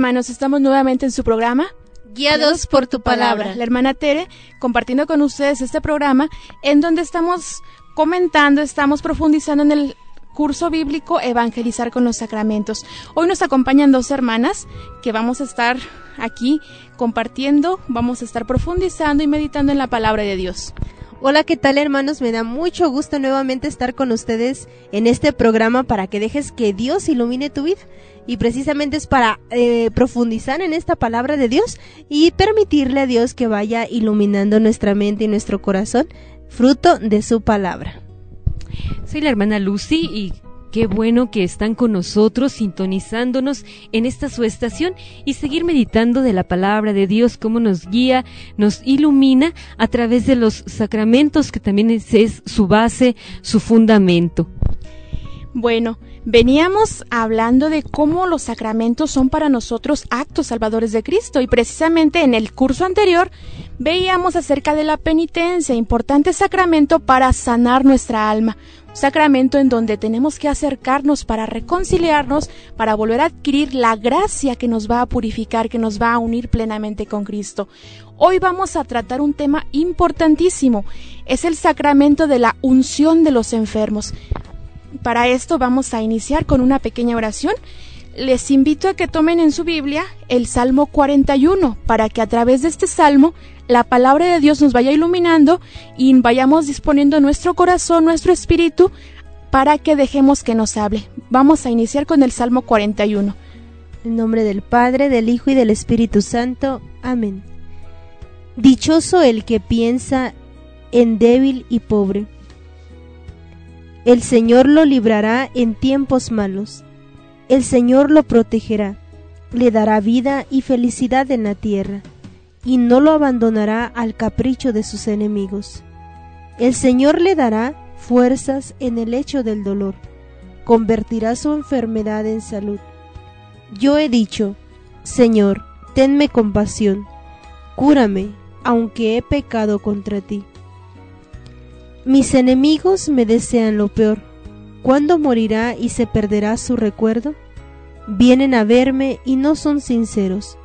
hermanos? Estamos nuevamente en su programa Guiados por tu palabra. La hermana Tere compartiendo con ustedes este programa en donde estamos comentando, estamos profundizando en el curso bíblico Evangelizar con los Sacramentos. Hoy nos acompañan dos hermanas que vamos a estar aquí compartiendo, vamos a estar profundizando y meditando en la palabra de Dios. Hola, ¿qué tal hermanos? Me da mucho gusto nuevamente estar con ustedes en este programa para que dejes que Dios ilumine tu vida. Y precisamente es para eh, profundizar en esta palabra de Dios y permitirle a Dios que vaya iluminando nuestra mente y nuestro corazón, fruto de su palabra. Soy la hermana Lucy y Qué bueno que están con nosotros, sintonizándonos en esta su estación y seguir meditando de la palabra de Dios, cómo nos guía, nos ilumina a través de los sacramentos, que también es, es su base, su fundamento. Bueno, veníamos hablando de cómo los sacramentos son para nosotros actos salvadores de Cristo y precisamente en el curso anterior veíamos acerca de la penitencia, importante sacramento para sanar nuestra alma, sacramento en donde tenemos que acercarnos para reconciliarnos, para volver a adquirir la gracia que nos va a purificar, que nos va a unir plenamente con Cristo. Hoy vamos a tratar un tema importantísimo, es el sacramento de la unción de los enfermos. Para esto vamos a iniciar con una pequeña oración. Les invito a que tomen en su Biblia el Salmo 41 para que a través de este salmo la palabra de Dios nos vaya iluminando y vayamos disponiendo nuestro corazón, nuestro espíritu, para que dejemos que nos hable. Vamos a iniciar con el Salmo 41. En nombre del Padre, del Hijo y del Espíritu Santo. Amén. Dichoso el que piensa en débil y pobre. El Señor lo librará en tiempos malos. El Señor lo protegerá, le dará vida y felicidad en la tierra y no lo abandonará al capricho de sus enemigos. El Señor le dará fuerzas en el hecho del dolor, convertirá su enfermedad en salud. Yo he dicho, Señor, tenme compasión, cúrame, aunque he pecado contra ti. Mis enemigos me desean lo peor. ¿Cuándo morirá y se perderá su recuerdo? Vienen a verme y no son sinceros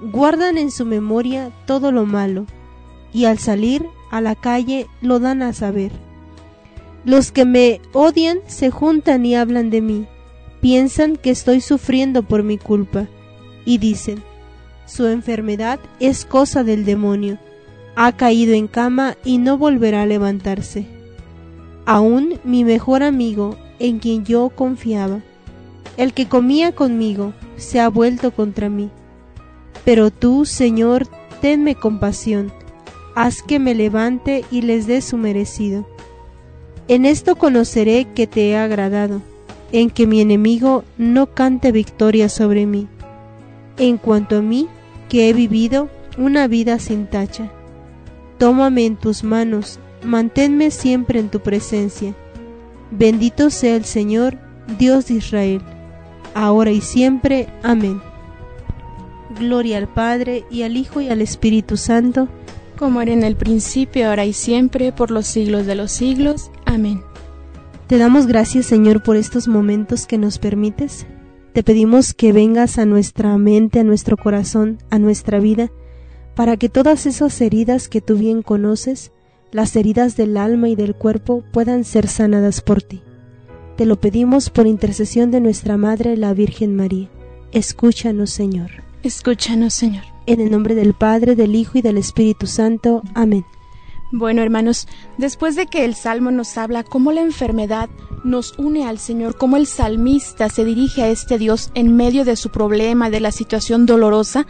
guardan en su memoria todo lo malo, y al salir a la calle lo dan a saber. Los que me odian se juntan y hablan de mí, piensan que estoy sufriendo por mi culpa, y dicen, su enfermedad es cosa del demonio, ha caído en cama y no volverá a levantarse. Aún mi mejor amigo, en quien yo confiaba, el que comía conmigo, se ha vuelto contra mí pero tú, Señor, tenme compasión, haz que me levante y les dé su merecido. En esto conoceré que te he agradado, en que mi enemigo no cante victoria sobre mí. En cuanto a mí, que he vivido una vida sin tacha. Tómame en tus manos, manténme siempre en tu presencia. Bendito sea el Señor, Dios de Israel, ahora y siempre. Amén. Gloria al Padre, y al Hijo, y al Espíritu Santo, como era en el principio, ahora y siempre, por los siglos de los siglos. Amén. Te damos gracias, Señor, por estos momentos que nos permites. Te pedimos que vengas a nuestra mente, a nuestro corazón, a nuestra vida, para que todas esas heridas que tú bien conoces, las heridas del alma y del cuerpo, puedan ser sanadas por ti. Te lo pedimos por intercesión de nuestra Madre, la Virgen María. Escúchanos, Señor. Escúchanos, Señor. En el nombre del Padre, del Hijo y del Espíritu Santo. Amén. Bueno, hermanos, después de que el Salmo nos habla cómo la enfermedad nos une al Señor, cómo el salmista se dirige a este Dios en medio de su problema, de la situación dolorosa,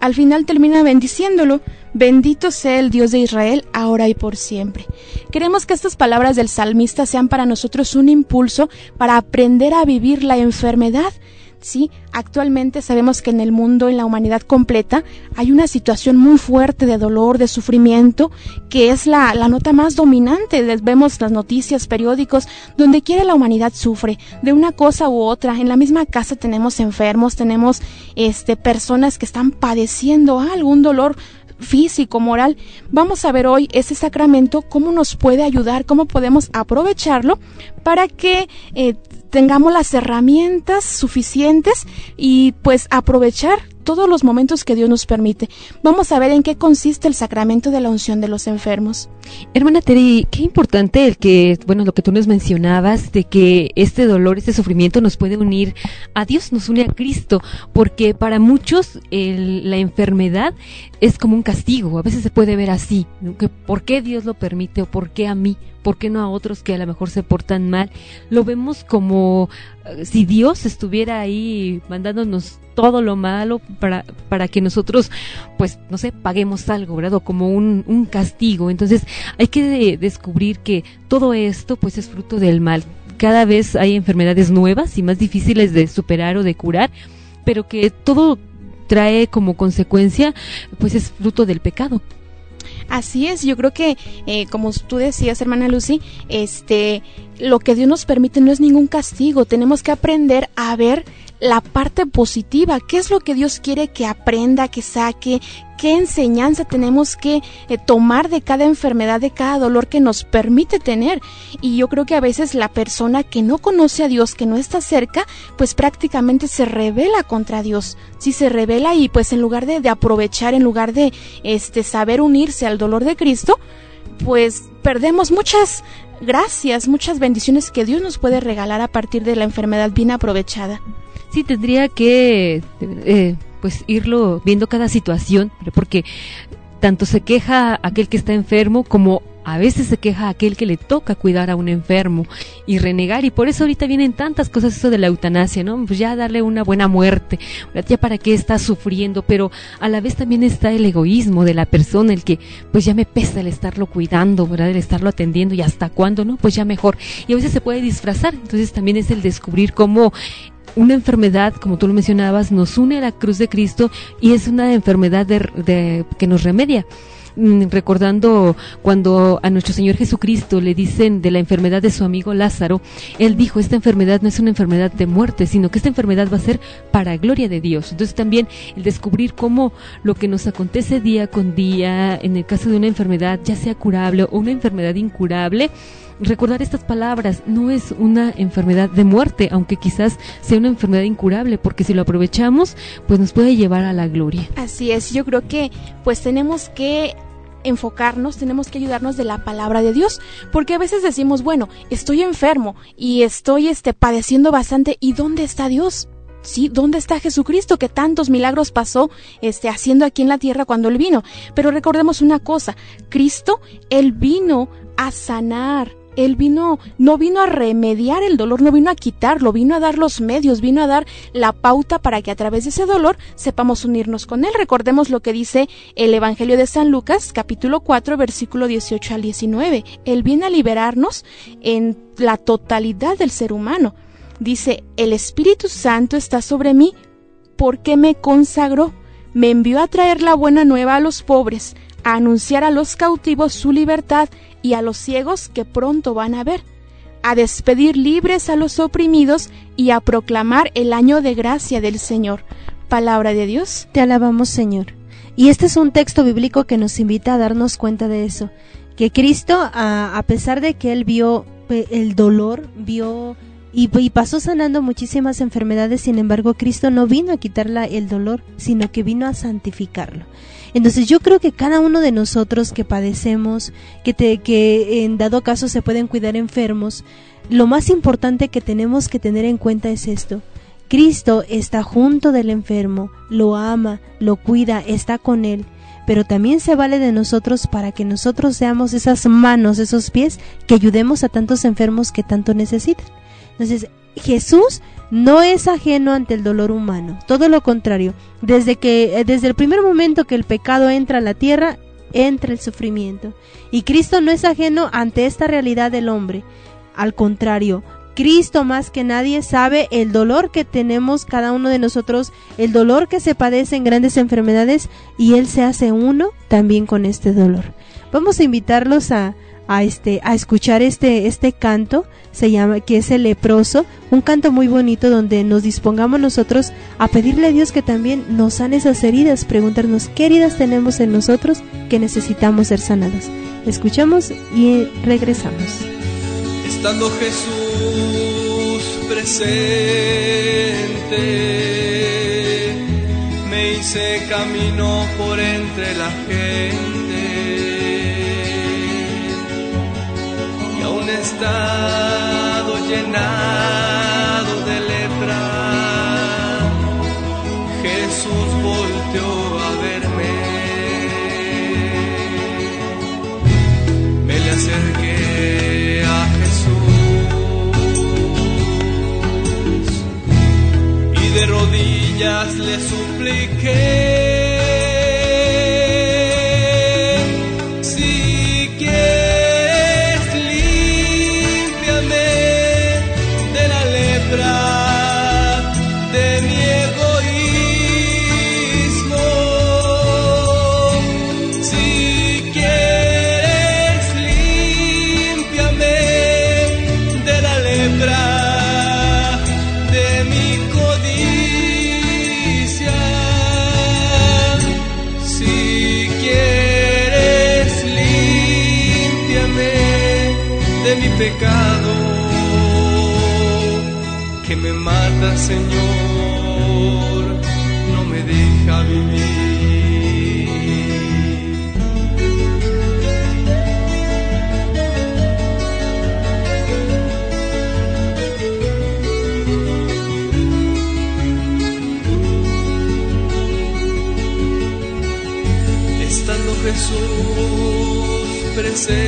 al final termina bendiciéndolo. Bendito sea el Dios de Israel, ahora y por siempre. Queremos que estas palabras del salmista sean para nosotros un impulso para aprender a vivir la enfermedad Sí, actualmente sabemos que en el mundo, en la humanidad completa, hay una situación muy fuerte de dolor, de sufrimiento, que es la, la nota más dominante. Vemos las noticias, periódicos, donde quiera la humanidad sufre de una cosa u otra. En la misma casa tenemos enfermos, tenemos este, personas que están padeciendo algún dolor físico, moral. Vamos a ver hoy ese sacramento, cómo nos puede ayudar, cómo podemos aprovecharlo para que eh, tengamos las herramientas suficientes y pues aprovechar todos los momentos que Dios nos permite. Vamos a ver en qué consiste el sacramento de la unción de los enfermos. Hermana Teri, qué importante el que, bueno, lo que tú nos mencionabas, de que este dolor, este sufrimiento nos puede unir a Dios, nos une a Cristo, porque para muchos la enfermedad es como un castigo, a veces se puede ver así, que por qué Dios lo permite o por qué a mí, por qué no a otros que a lo mejor se portan mal. Lo vemos como eh, si Dios estuviera ahí mandándonos todo lo malo para, para que nosotros, pues, no sé, paguemos algo, ¿verdad? Como un, un castigo. Entonces, hay que descubrir que todo esto, pues, es fruto del mal. Cada vez hay enfermedades nuevas y más difíciles de superar o de curar, pero que todo trae como consecuencia, pues, es fruto del pecado. Así es, yo creo que, eh, como tú decías, hermana Lucy, este, lo que Dios nos permite no es ningún castigo. Tenemos que aprender a ver la parte positiva, qué es lo que Dios quiere que aprenda, que saque, qué enseñanza tenemos que eh, tomar de cada enfermedad, de cada dolor que nos permite tener. Y yo creo que a veces la persona que no conoce a Dios, que no está cerca, pues prácticamente se revela contra Dios. Si se revela y pues en lugar de, de aprovechar, en lugar de este saber unirse al dolor de Cristo, pues perdemos muchas gracias, muchas bendiciones que Dios nos puede regalar a partir de la enfermedad bien aprovechada sí tendría que eh, pues irlo viendo cada situación, porque tanto se queja aquel que está enfermo como a veces se queja aquel que le toca cuidar a un enfermo y renegar y por eso ahorita vienen tantas cosas eso de la eutanasia, ¿no? Pues ya darle una buena muerte, ya para qué está sufriendo, pero a la vez también está el egoísmo de la persona, el que pues ya me pesa el estarlo cuidando, ¿verdad? El estarlo atendiendo y hasta cuándo, ¿no? Pues ya mejor. Y a veces se puede disfrazar, entonces también es el descubrir cómo una enfermedad, como tú lo mencionabas, nos une a la cruz de Cristo y es una enfermedad de, que nos remedia mm, recordando cuando a nuestro Señor Jesucristo le dicen de la enfermedad de su amigo Lázaro, él dijo, esta enfermedad no es una enfermedad de muerte, sino que esta enfermedad va a ser para gloria de Dios. Entonces también el descubrir cómo lo que nos acontece día con día, en el caso de una enfermedad, ya sea curable o una enfermedad incurable, recordar estas palabras, no es una enfermedad de muerte, aunque quizás sea una enfermedad incurable, porque si lo aprovechamos, pues nos puede llevar a la gloria. Así es, yo creo que pues tenemos que enfocarnos, tenemos que ayudarnos de la palabra de Dios, porque a veces decimos, bueno, estoy enfermo y estoy este padeciendo bastante, ¿y dónde está Dios? Sí, ¿dónde está Jesucristo que tantos milagros pasó este haciendo aquí en la tierra cuando él vino? Pero recordemos una cosa, Cristo él vino a sanar, él vino, no vino a remediar el dolor, no vino a quitarlo, vino a dar los medios, vino a dar la pauta para que a través de ese dolor sepamos unirnos con Él. Recordemos lo que dice el Evangelio de San Lucas, capítulo 4, versículo 18 al 19. Él viene a liberarnos en la totalidad del ser humano. Dice, el Espíritu Santo está sobre mí porque me consagró, me envió a traer la buena nueva a los pobres, a anunciar a los cautivos su libertad y a los ciegos que pronto van a ver, a despedir libres a los oprimidos y a proclamar el año de gracia del Señor. Palabra de Dios. Te alabamos, Señor. Y este es un texto bíblico que nos invita a darnos cuenta de eso, que Cristo, a, pesar de que Él vio el dolor, vio y, y, pasó sanando muchísimas enfermedades, sin embargo Cristo no vino a quitarle el dolor, sino que vino a santificarlo. Entonces yo creo que cada uno de nosotros que padecemos, que, te, que en dado caso se pueden cuidar enfermos, lo más importante que tenemos que tener en cuenta es esto. Cristo está junto del enfermo, lo ama, lo cuida, está con él, pero también se vale de nosotros para que nosotros seamos esas manos, esos pies que ayudemos a tantos enfermos que tanto necesitan. Entonces, Jesús no es ajeno ante el dolor humano, todo lo contrario, desde que eh, desde el primer momento que el pecado entra a la tierra, entra el sufrimiento. Y Cristo no es ajeno ante esta realidad del hombre. Al contrario, Cristo más que nadie sabe el dolor que tenemos cada uno de nosotros, el dolor que se padece en grandes enfermedades y Él se hace uno también con este dolor. Vamos a invitarlos a, a este a escuchar este este canto se llama que es el leproso un canto muy bonito donde nos dispongamos nosotros a pedirle a Dios que también nos sane esas heridas preguntarnos qué heridas tenemos en nosotros que necesitamos ser sanadas. Escuchamos y regresamos. Estando Jesús presente, me hice camino por entre la gente estado llenado de lepra. Jesús volteó a verme, me le acerqué a Jesús y de rodillas le supliqué. Jesús presente,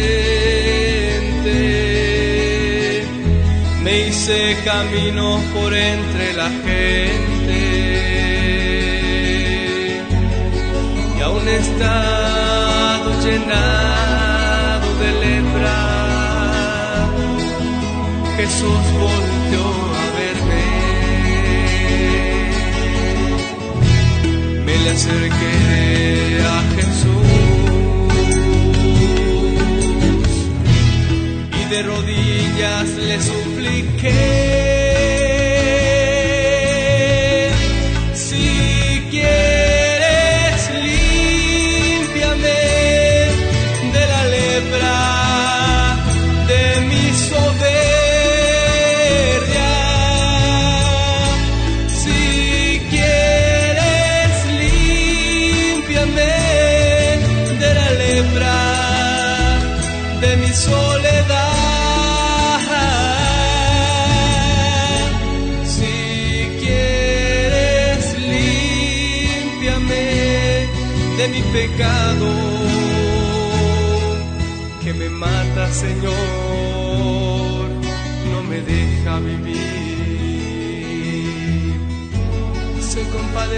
me hice camino por entre la gente. Y aún he estado llenado de lepra. Jesús volteó a verme, me le acerqué a Jesús rodillas le supliqué.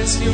Compadeció y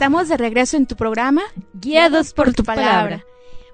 Estamos de regreso en tu programa Guiados por tu palabra.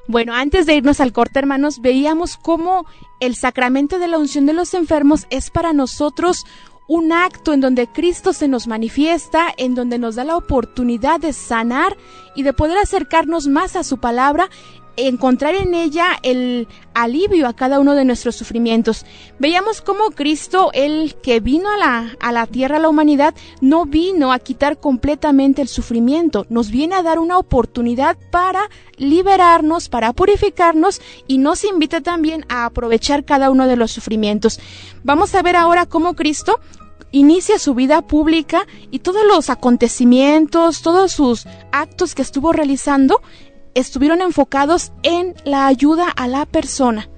Bueno, antes de irnos al corte, hermanos, veíamos cómo el sacramento de la unción de los enfermos es para nosotros un acto en donde Cristo se nos manifiesta, en donde nos da la oportunidad de sanar y de poder acercarnos más a su palabra encontrar en ella el alivio a cada uno de nuestros sufrimientos. Veíamos cómo Cristo, el que vino a la, a la tierra, a la humanidad, no vino a quitar completamente el sufrimiento, nos viene a dar una oportunidad para liberarnos, para purificarnos y nos invita también a aprovechar cada uno de los sufrimientos. Vamos a ver ahora cómo Cristo inicia su vida pública y todos los acontecimientos, todos sus actos que estuvo realizando estuvieron enfocados en la ayuda a la persona.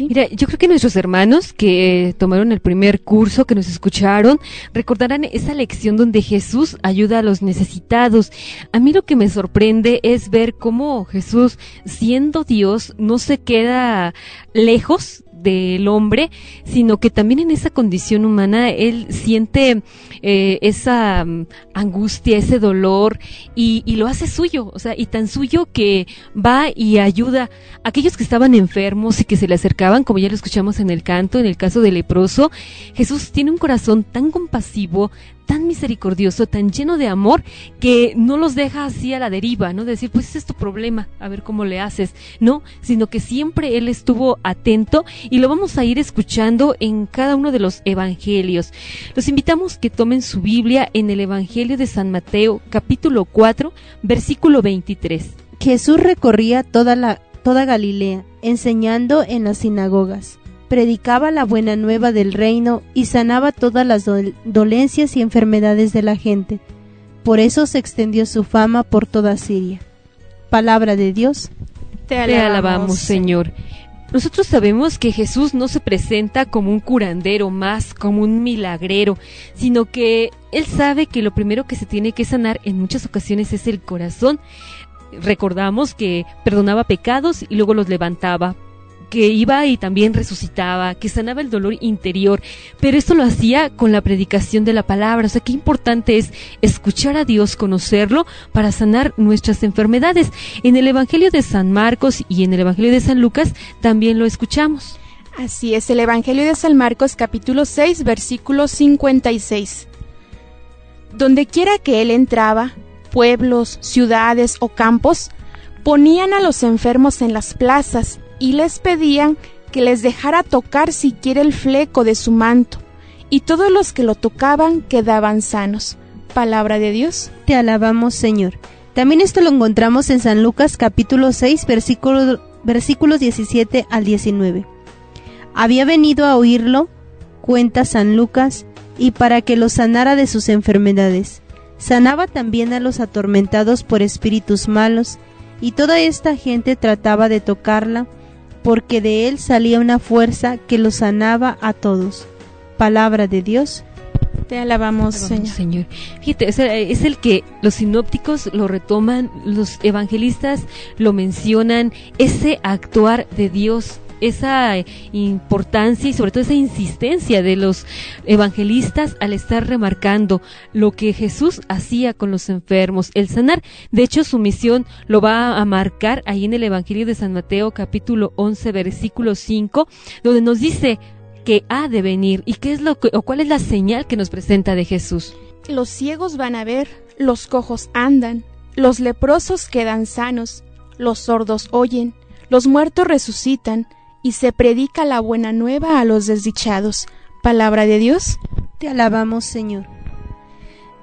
Mira, yo creo que nuestros hermanos que tomaron el primer curso, que nos escucharon, recordarán esa lección donde Jesús ayuda a los necesitados. A mí lo que me sorprende es ver cómo Jesús, siendo Dios, no se queda lejos del hombre, sino que también en esa condición humana él siente eh, esa mm, angustia, ese dolor y, y, lo hace suyo, o sea, y tan suyo que va y ayuda. A aquellos que estaban enfermos y que se le acercaban, como ya lo escuchamos en el canto, en el caso del leproso, Jesús tiene un corazón tan compasivo, tan misericordioso, tan lleno de amor, que no los deja así a la deriva, ¿no? De decir, pues ese es tu problema, a ver cómo le haces, no, sino que siempre Él estuvo atento y lo vamos a ir escuchando en cada uno de los evangelios. Los invitamos que tomen su Biblia en el Evangelio de San Mateo, capítulo 4, versículo 23. Jesús recorría toda la toda Galilea, enseñando en las sinagogas predicaba la buena nueva del reino y sanaba todas las dolencias y enfermedades de la gente. Por eso se extendió su fama por toda Siria. Palabra de Dios. Te alabamos, Señor. Nosotros sabemos que Jesús no se presenta como un curandero más, como un milagrero, sino que Él sabe que lo primero que se tiene que sanar en muchas ocasiones es el corazón. Recordamos que perdonaba pecados y luego los levantaba que iba y también resucitaba, que sanaba el dolor interior, pero esto lo hacía con la predicación de la palabra. O sea, qué importante es escuchar a Dios, conocerlo, para sanar nuestras enfermedades. En el Evangelio de San Marcos y en el Evangelio de San Lucas también lo escuchamos. Así es, el Evangelio de San Marcos capítulo 6 versículo 56. Donde quiera que él entraba, pueblos, ciudades o campos, ponían a los enfermos en las plazas y les pedían que les dejara tocar siquiera el fleco de su manto, y todos los que lo tocaban quedaban sanos. Palabra de Dios. Te alabamos, Señor. También esto lo encontramos en San Lucas capítulo 6 versículo, versículos 17 al 19. Había venido a oírlo, cuenta San Lucas, y para que lo sanara de sus enfermedades. Sanaba también a los atormentados por espíritus malos, y toda esta gente trataba de tocarla, porque de él salía una fuerza que lo sanaba a todos. Palabra de Dios. Te alabamos, Señor. Señor. Fíjate, es el, que los sinópticos lo retoman, los evangelistas lo mencionan, ese actuar de Dios esa importancia y sobre todo esa insistencia de los evangelistas al estar remarcando lo que Jesús hacía con los enfermos, el sanar. De hecho, su misión lo va a marcar ahí en el Evangelio de San Mateo capítulo 11 versículo 5, donde nos dice que ha de venir y qué es lo que, o cuál es la señal que nos presenta de Jesús. Los ciegos van a ver, los cojos andan, los leprosos quedan sanos, los sordos oyen, los muertos resucitan, y se predica la buena nueva a los desdichados. Palabra de Dios. Te alabamos, Señor.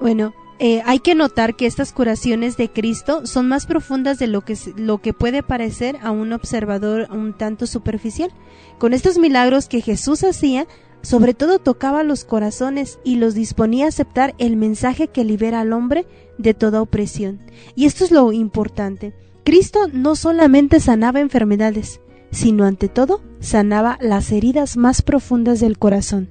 Bueno, eh, hay que notar que estas curaciones de Cristo son más profundas de lo que, lo que puede parecer a un observador un tanto superficial. Con estos milagros que Jesús hacía, sobre todo tocaba los corazones y los disponía a aceptar el mensaje que libera al hombre de toda opresión. Y esto es lo importante. Cristo no solamente sanaba enfermedades, sino ante todo sanaba las heridas más profundas del corazón.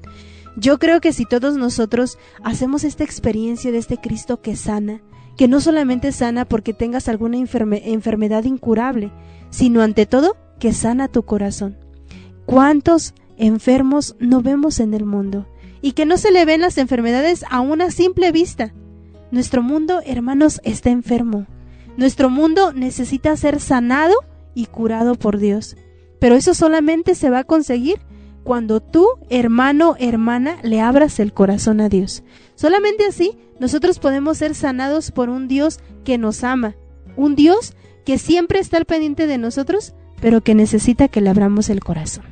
Yo creo que si todos nosotros hacemos esta experiencia de este Cristo que sana, que no solamente sana porque tengas alguna enfermedad incurable, sino ante todo que sana tu corazón. ¿Cuántos enfermos no vemos en el mundo? Y que no se le ven las enfermedades a una simple vista. Nuestro mundo, hermanos, está enfermo. Nuestro mundo necesita ser sanado y curado por Dios. Pero eso solamente se va a conseguir cuando tú, hermano, hermana, le abras el corazón a Dios. Solamente así nosotros podemos ser sanados por un Dios que nos ama, un Dios que siempre está al pendiente de nosotros, pero que necesita que le abramos el corazón.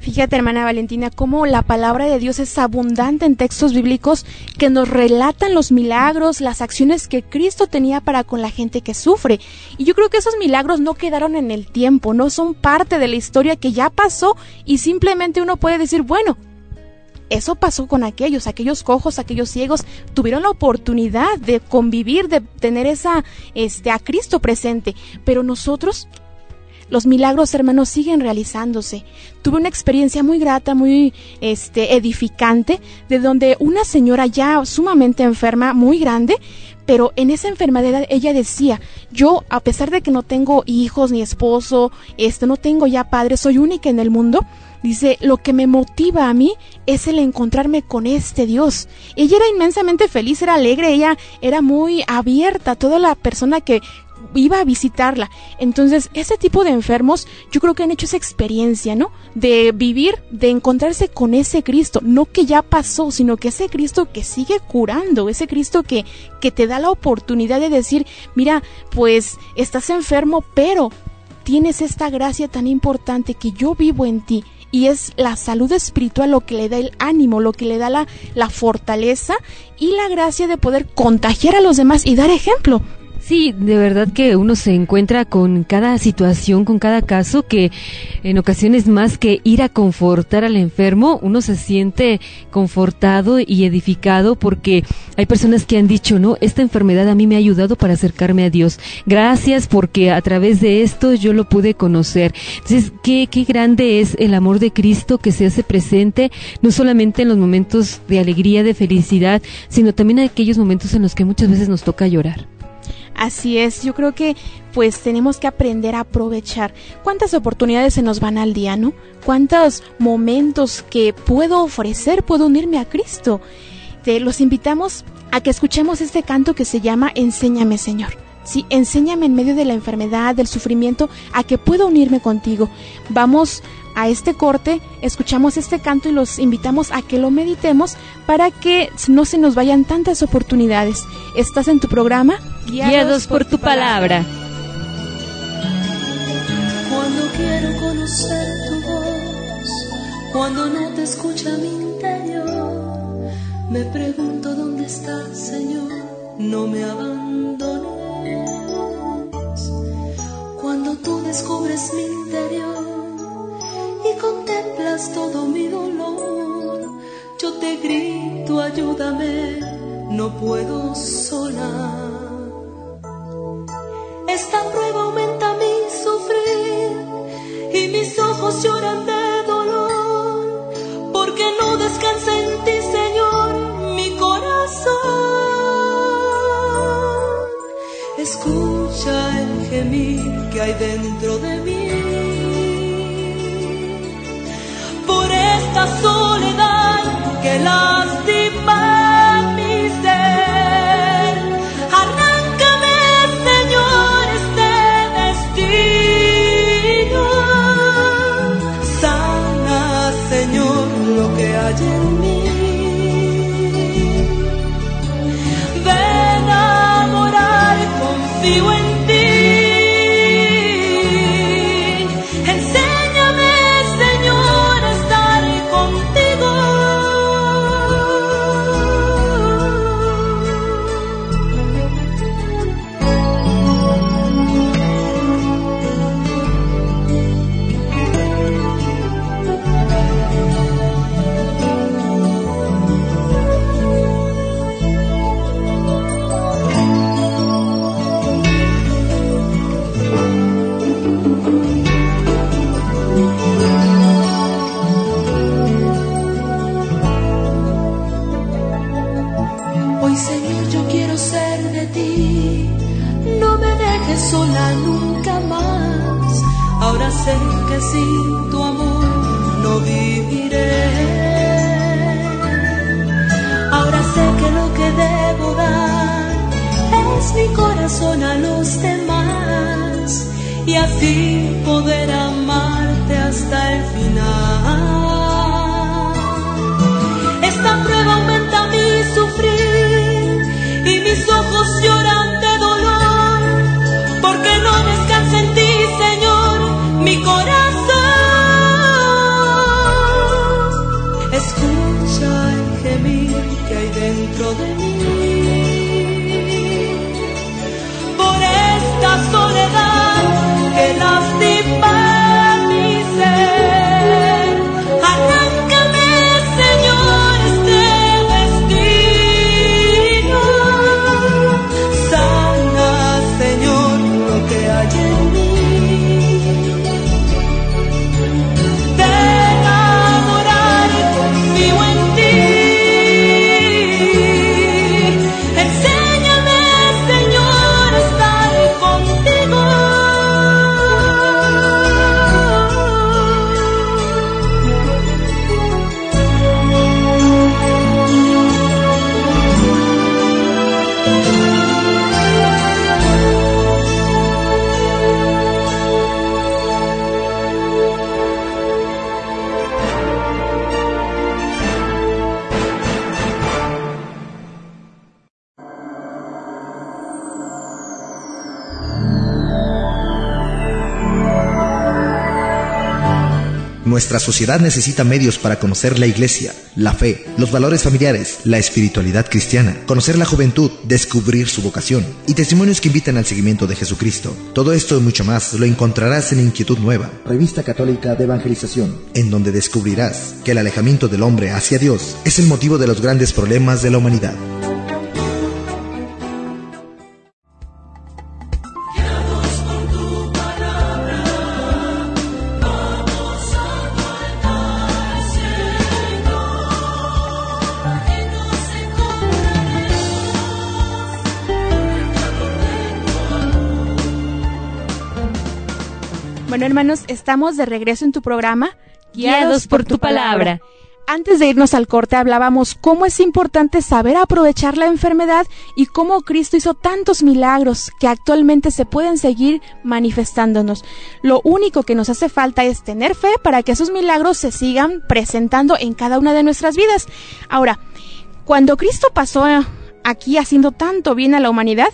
Fíjate, hermana Valentina, cómo la palabra de Dios es abundante en textos bíblicos que nos relatan los milagros, las acciones que Cristo tenía para con la gente que sufre. Y yo creo que esos milagros no quedaron en el tiempo, no son parte de la historia que ya pasó y simplemente uno puede decir, bueno, eso pasó con aquellos, aquellos cojos, aquellos ciegos, tuvieron la oportunidad de convivir, de tener esa, este, a Cristo presente. Pero nosotros los milagros, hermanos, siguen realizándose. Tuve una experiencia muy grata, muy este, edificante, de donde una señora ya sumamente enferma, muy grande, pero en esa enfermedad ella decía, yo a pesar de que no tengo hijos ni esposo, este no tengo ya padre, soy única en el mundo, dice, lo que me motiva a mí es el encontrarme con este Dios. Ella era inmensamente feliz, era alegre, ella era muy abierta, toda la persona que iba a visitarla. Entonces, ese tipo de enfermos, yo creo que han hecho esa experiencia, ¿no? De vivir, de encontrarse con ese Cristo, no que ya pasó, sino que ese Cristo que sigue curando, ese Cristo que, que te da la oportunidad de decir, mira, pues estás enfermo, pero tienes esta gracia tan importante que yo vivo en ti y es la salud espiritual lo que le da el ánimo, lo que le da la, la, fortaleza y la gracia de poder contagiar a los demás y dar ejemplo. Sí, de verdad que uno se encuentra con cada situación, con cada caso, que en ocasiones más que ir a confortar al enfermo, uno se siente confortado y edificado porque hay personas que han dicho, no, esta enfermedad a mí me ha ayudado para acercarme a Dios. Gracias porque a través de esto yo lo pude conocer. Entonces, qué, qué grande es el amor de Cristo que se hace presente, no solamente en los momentos de alegría, de felicidad, sino también en aquellos momentos en los que muchas veces nos toca llorar. Así es, yo creo que pues tenemos que aprender a aprovechar cuántas oportunidades se nos van al día, ¿no? Cuántos momentos que puedo ofrecer, puedo unirme a Cristo. Te los invitamos a que escuchemos este canto que se llama Enséñame, Señor. Sí, enséñame en medio de la enfermedad, del sufrimiento, a que puedo unirme contigo. Vamos a este corte, escuchamos este canto y los invitamos a que lo meditemos para que no se nos vayan tantas oportunidades. Estás en tu programa Guiados, por, tu palabra. Cuando quiero conocer tu voz, cuando no te escucha mi interior, me pregunto dónde estás, Señor, no me abandones. Cuando tú descubres mi interior, y contemplas todo mi dolor. Yo te grito, ayúdame, no puedo sola. Esta prueba aumenta mi sufrir y mis ojos lloran de dolor, porque no descansa en ti, Señor, mi corazón. Escucha el gemir que hay dentro de mí esta soledad que lastima mi ser. Arráncame, Señor, este destino. Sana, Señor, lo que hay en mí. Ven a morar, confío en Nuestra sociedad necesita medios para conocer la iglesia, la fe, los valores familiares, la espiritualidad cristiana, conocer la juventud, descubrir su vocación y testimonios que invitan al seguimiento de Jesucristo. Todo esto y mucho más lo encontrarás en Inquietud Nueva, revista católica de evangelización, en donde descubrirás que el alejamiento del hombre hacia Dios es el motivo de los grandes problemas de la humanidad. Hermanos, estamos de regreso en tu programa, Guiados por tu palabra. Antes de irnos al corte hablábamos cómo es importante saber aprovechar la enfermedad y cómo Cristo hizo tantos milagros que actualmente se pueden seguir manifestándonos. Lo único que nos hace falta es tener fe para que esos milagros se sigan presentando en cada una de nuestras vidas. Ahora, cuando Cristo pasó aquí haciendo tanto bien a la humanidad,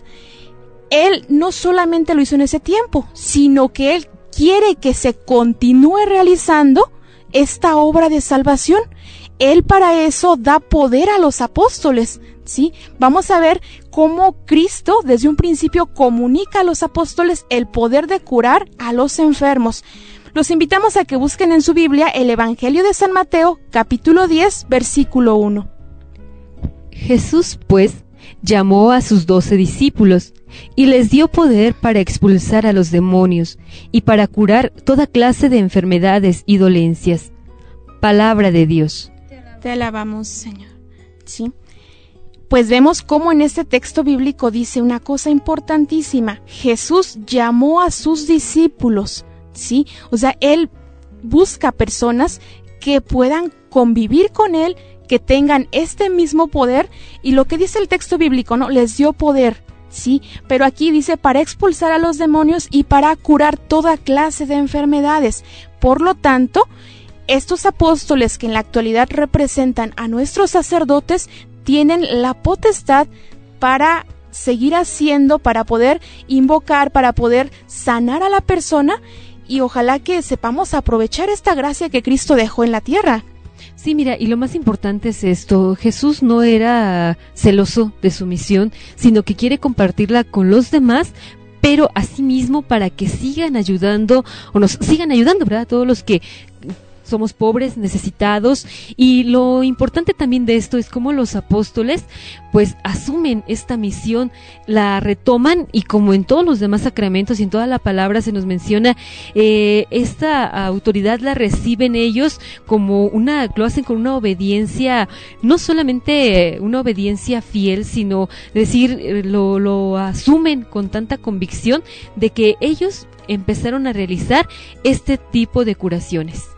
Él no solamente lo hizo en ese tiempo, sino que Él quiere que se continúe realizando esta obra de salvación. Él para eso da poder a los apóstoles, ¿sí? Vamos a ver cómo Cristo desde un principio comunica a los apóstoles el poder de curar a los enfermos. Los invitamos a que busquen en su Biblia el Evangelio de San Mateo, capítulo 10, versículo 1. Jesús, pues, llamó a sus doce discípulos y les dio poder para expulsar a los demonios y para curar toda clase de enfermedades y dolencias. Palabra de Dios. Te alabamos, Señor. ¿Sí? Pues vemos cómo en este texto bíblico dice una cosa importantísima. Jesús llamó a sus discípulos, ¿sí? O sea, Él busca personas que puedan convivir con Él, que tengan este mismo poder y lo que dice el texto bíblico, ¿no? Les dio poder, ¿sí? Pero aquí dice para expulsar a los demonios y para curar toda clase de enfermedades. Por lo tanto, estos apóstoles que en la actualidad representan a nuestros sacerdotes tienen la potestad para seguir haciendo, para poder invocar, para poder sanar a la persona y ojalá que sepamos aprovechar esta gracia que Cristo dejó en la tierra. Sí, mira, y lo más importante es esto, Jesús no era celoso de su misión, sino que quiere compartirla con los demás, pero asimismo para que sigan ayudando o nos sigan ayudando, ¿verdad? Todos los que somos pobres, necesitados y lo importante también de esto es cómo los apóstoles pues asumen esta misión, la retoman y como en todos los demás sacramentos y en toda la palabra se nos menciona, eh, esta autoridad la reciben ellos como una, lo hacen con una obediencia, no solamente una obediencia fiel, sino decir, eh, lo, lo asumen con tanta convicción de que ellos empezaron a realizar este tipo de curaciones.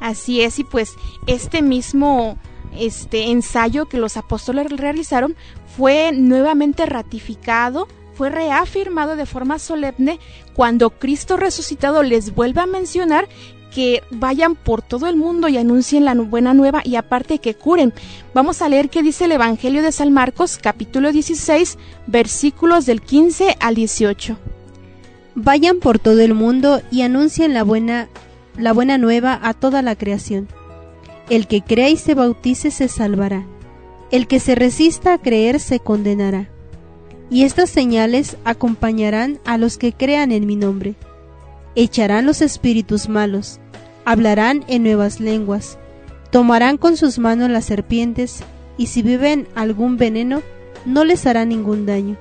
Así es, y pues este mismo este ensayo que los apóstoles realizaron fue nuevamente ratificado, fue reafirmado de forma solemne cuando Cristo resucitado les vuelve a mencionar que vayan por todo el mundo y anuncien la buena nueva y aparte que curen. Vamos a leer qué dice el Evangelio de San Marcos capítulo 16 versículos del 15 al 18. Vayan por todo el mundo y anuncien la buena, la buena nueva a toda la creación. El que crea y se bautice se salvará. El que se resista a creer se condenará. Y estas señales acompañarán a los que crean en mi nombre echarán los espíritus malos, hablarán en nuevas lenguas, tomarán con sus manos las serpientes, y si viven algún veneno, no les hará ningún daño.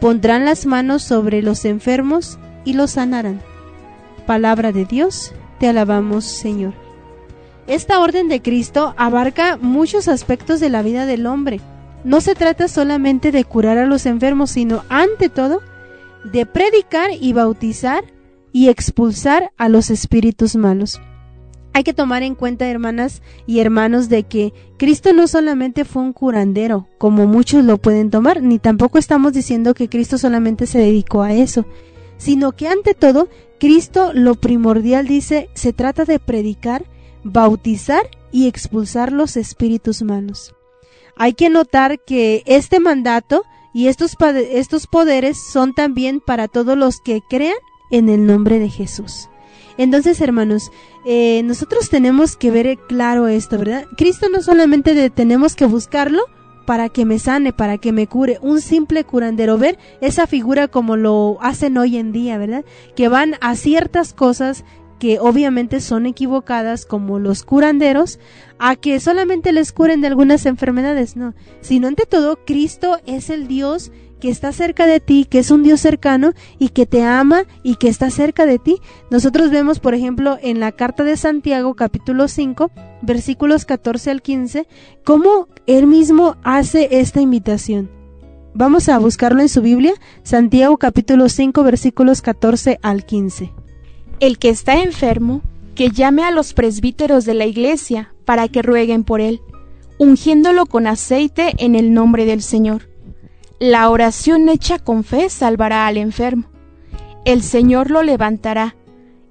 Pondrán las manos sobre los enfermos y los sanarán. Palabra de Dios, te alabamos Señor. Esta orden de Cristo abarca muchos aspectos de la vida del hombre. No se trata solamente de curar a los enfermos, sino ante todo de predicar y bautizar y expulsar a los espíritus malos. Hay que tomar en cuenta, hermanas y hermanos, de que Cristo no solamente fue un curandero, como muchos lo pueden tomar, ni tampoco estamos diciendo que Cristo solamente se dedicó a eso, sino que ante todo, Cristo lo primordial dice, se trata de predicar, bautizar y expulsar los espíritus malos. Hay que notar que este mandato y estos, estos poderes son también para todos los que crean en el nombre de Jesús. Entonces, hermanos, eh, nosotros tenemos que ver claro esto, ¿verdad? Cristo no solamente tenemos que buscarlo para que me sane, para que me cure, un simple curandero, ver esa figura como lo hacen hoy en día, ¿verdad? Que van a ciertas cosas que obviamente son equivocadas como los curanderos, a que solamente les curen de algunas enfermedades, no, sino ante todo Cristo es el Dios que está cerca de ti, que es un Dios cercano y que te ama y que está cerca de ti. Nosotros vemos, por ejemplo, en la carta de Santiago capítulo 5, versículos 14 al 15, cómo él mismo hace esta invitación. Vamos a buscarlo en su Biblia, Santiago capítulo 5, versículos 14 al 15. El que está enfermo, que llame a los presbíteros de la iglesia para que rueguen por él, ungiéndolo con aceite en el nombre del Señor la oración hecha con fe salvará al enfermo. El Señor lo levantará,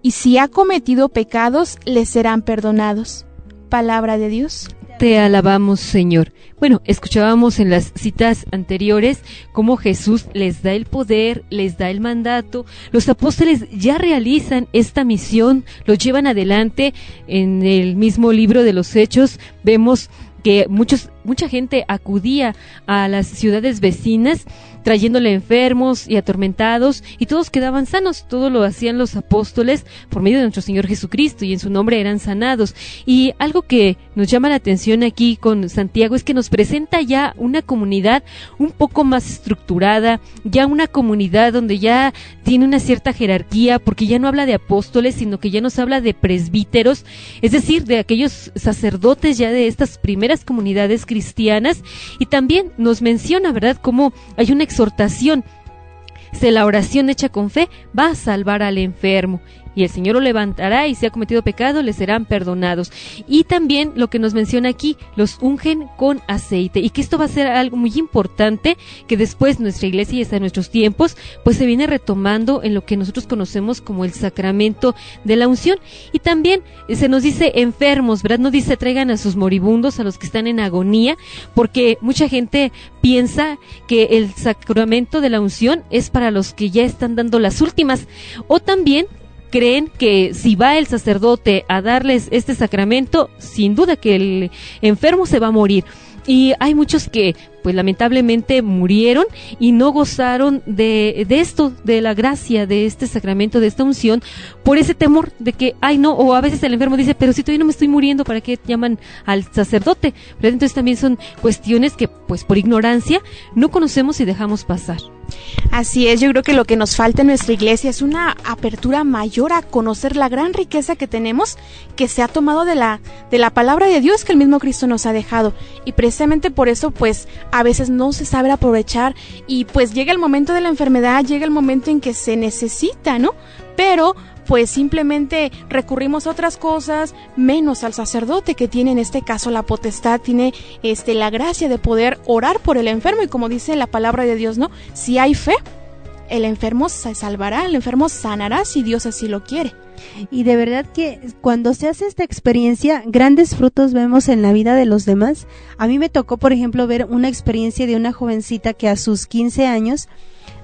y si ha cometido pecados, le serán perdonados. Palabra de Dios. Te alabamos, Señor. Bueno, escuchábamos en las citas anteriores cómo Jesús les da el poder, les da el mandato. Los apóstoles ya realizan esta misión, lo llevan adelante. En el mismo libro de los Hechos vemos que muchos, mucha gente acudía a las ciudades vecinas trayéndole enfermos y atormentados, y todos quedaban sanos. Todo lo hacían los apóstoles por medio de nuestro Señor Jesucristo, y en su nombre eran sanados. Y algo que nos llama la atención aquí con Santiago es que nos presenta ya una comunidad un poco más estructurada, ya una comunidad donde ya tiene una cierta jerarquía, porque ya no habla de apóstoles, sino que ya nos habla de presbíteros, es decir, de aquellos sacerdotes ya de estas primeras comunidades cristianas, y también nos menciona, ¿verdad?, cómo hay una exhortación. Si la oración hecha con fe va a salvar al enfermo y el Señor lo levantará y si ha cometido pecado le serán perdonados. Y también lo que nos menciona aquí, los ungen con aceite y que esto va a ser algo muy importante que después nuestra iglesia y hasta nuestros tiempos pues se viene retomando en lo que nosotros conocemos como el sacramento de la unción y también se nos dice enfermos, ¿verdad? No dice traigan a sus moribundos, a los que están en agonía, porque mucha gente piensa que el sacramento de la unción es para los que ya están dando las últimas o también creen que si va el sacerdote a darles este sacramento, sin duda que el enfermo se va a morir. Y hay muchos que pues lamentablemente murieron y no gozaron de, de, esto, de la gracia, de este sacramento, de esta unción, por ese temor de que, ay no, o a veces el enfermo dice, pero si todavía no me estoy muriendo, ¿para qué llaman al sacerdote? Pero entonces también son cuestiones que pues por ignorancia no conocemos y dejamos pasar. Así es, yo creo que lo que nos falta en nuestra iglesia es una apertura mayor a conocer la gran riqueza que tenemos que se ha tomado de la de la palabra de Dios que el mismo Cristo nos ha dejado y precisamente por eso pues a veces no se sabe aprovechar y pues llega el momento de la enfermedad, llega el momento en que se necesita, ¿no? Pero pues simplemente recurrimos a otras cosas, menos al sacerdote que tiene en este caso la potestad, tiene este la gracia de poder orar por el enfermo y como dice la palabra de Dios, ¿no? Si hay fe, el enfermo se salvará, el enfermo sanará si Dios así lo quiere. Y de verdad que cuando se hace esta experiencia, grandes frutos vemos en la vida de los demás. A mí me tocó, por ejemplo, ver una experiencia de una jovencita que a sus 15 años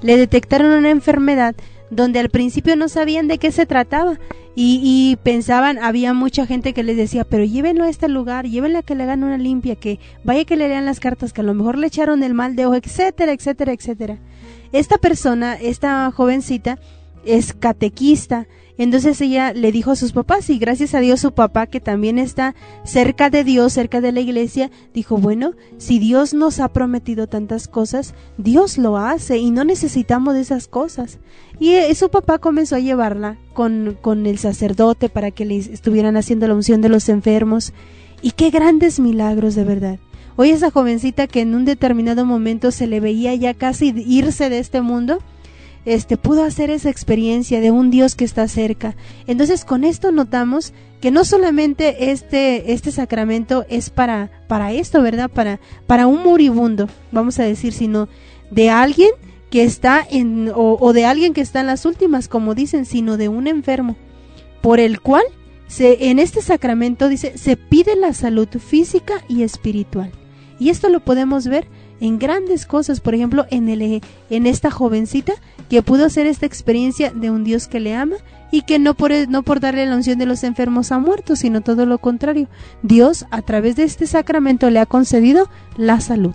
le detectaron una enfermedad donde al principio no sabían de qué se trataba y, pensaban, había mucha gente que les decía, pero llévenlo a este lugar, llévenlo a que le hagan una limpia, que vaya que le lean las cartas, que a lo mejor le echaron el mal de ojo, etcétera, etcétera, etcétera. Esta persona, esta jovencita, es catequista entonces ella le dijo a sus papás y gracias a Dios su papá que también está cerca de Dios, cerca de la iglesia, dijo, bueno, si Dios nos ha prometido tantas cosas, Dios lo hace y no necesitamos de esas cosas. Y eh, su papá comenzó a llevarla con, con el sacerdote para que le estuvieran haciendo la unción de los enfermos. Y qué grandes milagros de verdad. Hoy esa jovencita que en un determinado momento se le veía ya casi irse de este mundo, este pudo hacer esa experiencia de un Dios que está cerca. Entonces, con esto notamos que no solamente este este sacramento es para para esto, ¿verdad? Para para un moribundo, vamos a decir, sino de alguien que está en o, o de alguien que está en las últimas, como dicen, sino de un enfermo, por el cual se en este sacramento dice se pide la salud física y espiritual. Y esto lo podemos ver en grandes cosas, por ejemplo, en, el, en esta jovencita que pudo hacer esta experiencia de un Dios que le ama y que no por, no por darle la unción de los enfermos ha muerto, sino todo lo contrario. Dios a través de este sacramento le ha concedido la salud.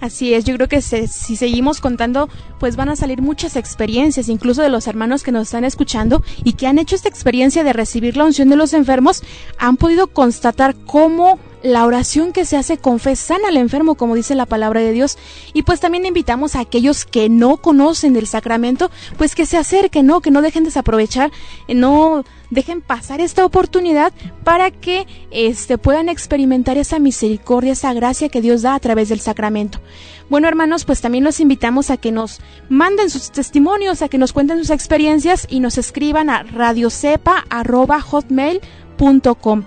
Así es, yo creo que si seguimos contando, pues van a salir muchas experiencias, incluso de los hermanos que nos están escuchando y que han hecho esta experiencia de recibir la unción de los enfermos, han podido constatar cómo la oración que se hace con fe sana al enfermo, como dice la palabra de Dios. Y pues también invitamos a aquellos que no conocen el sacramento, pues que se acerquen, ¿no? Que no dejen desaprovechar, no dejen pasar esta oportunidad para que este, puedan experimentar esa misericordia, esa gracia que Dios da a través del sacramento. Bueno, hermanos, pues también los invitamos a que nos manden sus testimonios, a que nos cuenten sus experiencias y nos escriban a radiocepa.hotmail.com.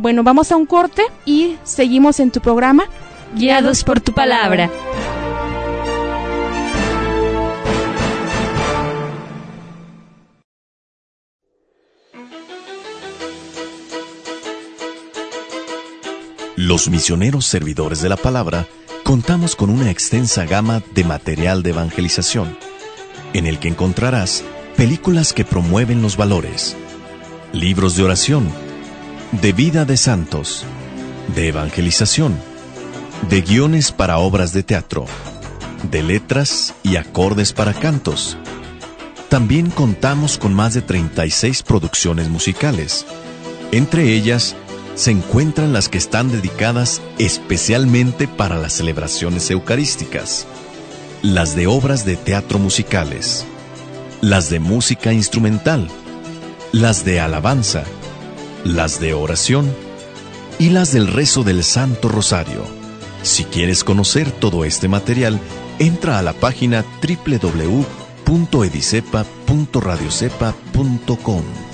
Bueno, vamos a un corte y seguimos en tu programa. Guiados por tu palabra. Los misioneros servidores de la palabra contamos con una extensa gama de material de evangelización, en el que encontrarás películas que promueven los valores, libros de oración, de vida de santos, de evangelización, de guiones para obras de teatro, de letras y acordes para cantos. También contamos con más de 36 producciones musicales. Entre ellas se encuentran las que están dedicadas especialmente para las celebraciones eucarísticas, las de obras de teatro musicales, las de música instrumental, las de alabanza, las de oración y las del rezo del Santo Rosario. Si quieres conocer todo este material, entra a la página www.edicepa.radiocepa.com.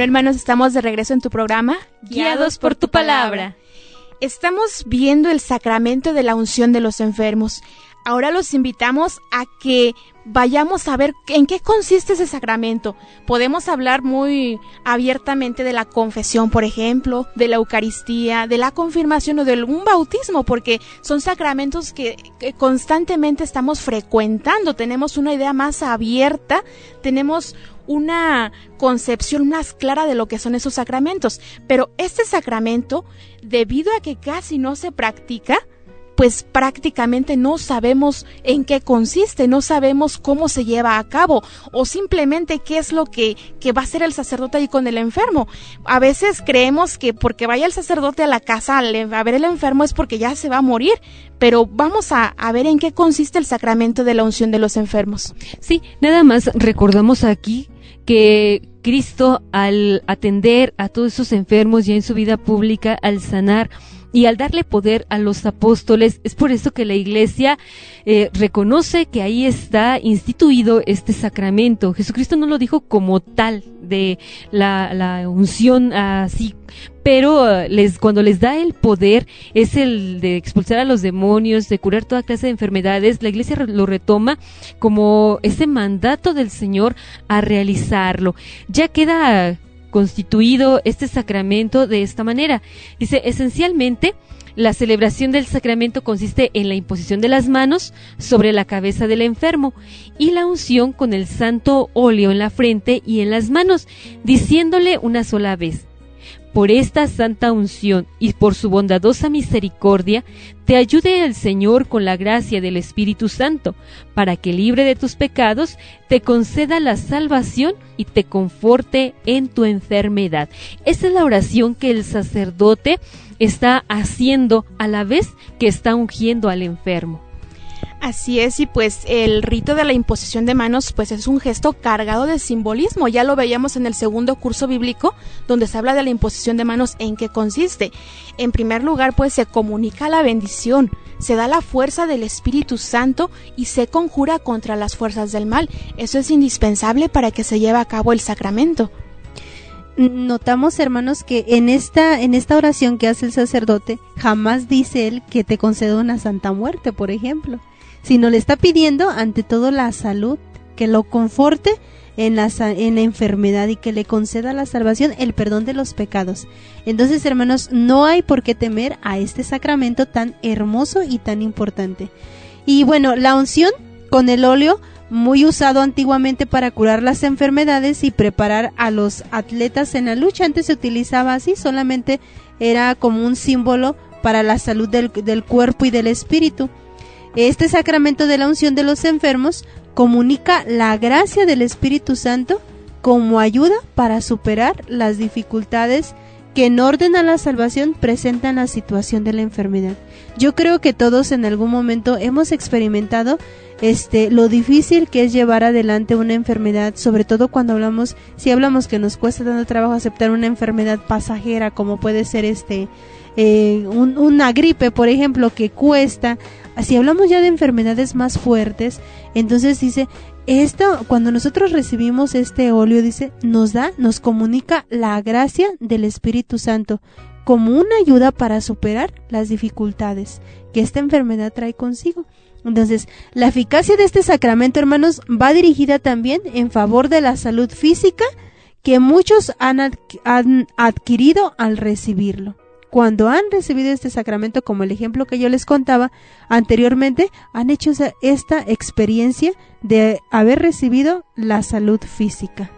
Bueno, hermanos, estamos de regreso en tu programa. Guiados por tu palabra. Estamos viendo el sacramento de la unción de los enfermos. Ahora los invitamos a que vayamos a ver en qué consiste ese sacramento. Podemos hablar muy abiertamente de la confesión, por ejemplo, de la Eucaristía, de la confirmación o de un bautismo, porque son sacramentos que, que, constantemente estamos frecuentando. Tenemos una idea más abierta, tenemos una concepción más clara de lo que son esos sacramentos. Pero este sacramento, debido a que casi no se practica, pues prácticamente no sabemos en qué consiste, no sabemos cómo se lleva a cabo o simplemente qué es lo que, que va a hacer el sacerdote ahí con el enfermo. A veces creemos que porque vaya el sacerdote a la casa a ver el enfermo es porque ya se va a morir, pero vamos a, a ver en qué consiste el sacramento de la unción de los enfermos. Sí, nada más recordamos aquí que Cristo al atender a todos esos enfermos ya en su vida pública, al sanar, y al darle poder a los apóstoles, es por eso que la iglesia eh, reconoce que ahí está instituido este sacramento. Jesucristo no lo dijo como tal de la, la unción así, pero eh, les, cuando les da el poder es el de expulsar a los demonios, de curar toda clase de enfermedades, la iglesia lo retoma como ese mandato del Señor a realizarlo. Ya queda constituido este sacramento de esta manera. Dice, esencialmente, la celebración del sacramento consiste en la imposición de las manos sobre la cabeza del enfermo y la unción con el santo óleo en la frente y en las manos, diciéndole una sola vez, por esta santa unción y por su bondadosa misericordia, te ayude el Señor con la gracia del Espíritu Santo, para que libre de tus pecados, te conceda la salvación y te conforte en tu enfermedad. Esa es la oración que el sacerdote está haciendo a la vez que está ungiendo al enfermo. Así es, y pues el rito de la imposición de manos pues es un gesto cargado de simbolismo. Ya lo veíamos en el segundo curso bíblico donde se habla de la imposición de manos en qué consiste. En primer lugar pues se comunica la bendición, se da la fuerza del Espíritu Santo y se conjura contra las fuerzas del mal. Eso es indispensable para que se lleve a cabo el sacramento notamos hermanos que en esta en esta oración que hace el sacerdote jamás dice él que te conceda una santa muerte por ejemplo sino le está pidiendo ante todo la salud, que lo conforte en la, en la enfermedad y que le conceda la salvación, el perdón de los pecados. Entonces, hermanos, no hay por qué temer a este sacramento tan hermoso y tan importante. Y bueno, la unción con el óleo, muy usado antiguamente para curar las enfermedades y preparar a los atletas en la lucha. Antes se utilizaba así, solamente era como un símbolo para la salud del, del cuerpo y del espíritu. Este sacramento de la unción de los enfermos comunica la gracia del Espíritu Santo como ayuda para superar las dificultades que en orden a la salvación presentan la situación de la enfermedad. Yo creo que todos en algún momento hemos experimentado este lo difícil que es llevar adelante una enfermedad, sobre todo cuando hablamos, si hablamos que nos cuesta tanto trabajo aceptar una enfermedad pasajera como puede ser este eh, una gripe, por ejemplo, que cuesta. Si hablamos ya de enfermedades más fuertes, entonces dice, esto, cuando nosotros recibimos este óleo, dice, nos da, nos comunica la gracia del Espíritu Santo como una ayuda para superar las dificultades que esta enfermedad trae consigo. Entonces, la eficacia de este sacramento, hermanos, va dirigida también en favor de la salud física que muchos han, han adquirido al recibirlo cuando han recibido este sacramento, como el ejemplo que yo les contaba anteriormente, han hecho esta experiencia de haber recibido la salud física.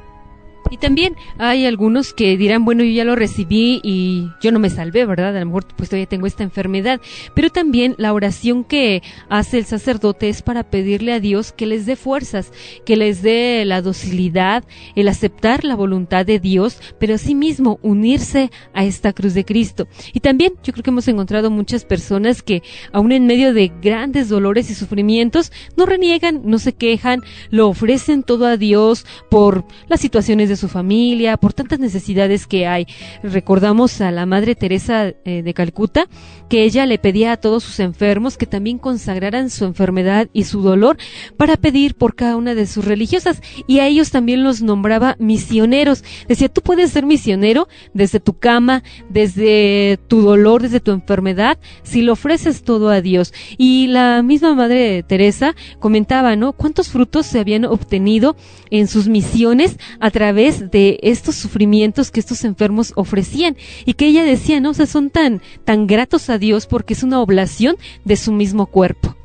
Y también hay algunos que dirán, bueno, yo ya lo recibí y yo no me salvé, ¿verdad? A lo mejor pues todavía tengo esta enfermedad. Pero también la oración que hace el sacerdote es para pedirle a Dios que les dé fuerzas, que les dé la docilidad, el aceptar la voluntad de Dios, pero asimismo unirse a esta cruz de Cristo. Y también yo creo que hemos encontrado muchas personas que aún en medio de grandes dolores y sufrimientos no reniegan, no se quejan, lo ofrecen todo a Dios por las situaciones de su familia, por tantas necesidades que hay. Recordamos a la Madre Teresa eh, de Calcuta que ella le pedía a todos sus enfermos que también consagraran su enfermedad y su dolor para pedir por cada una de sus religiosas y a ellos también los nombraba misioneros. Decía, tú puedes ser misionero desde tu cama, desde tu dolor, desde tu enfermedad, si lo ofreces todo a Dios. Y la misma Madre Teresa comentaba, ¿no? ¿Cuántos frutos se habían obtenido en sus misiones a través de estos sufrimientos que estos enfermos ofrecían y que ella decía, ¿no? O sea, son tan, tan gratos a Dios porque es una oblación de su mismo cuerpo.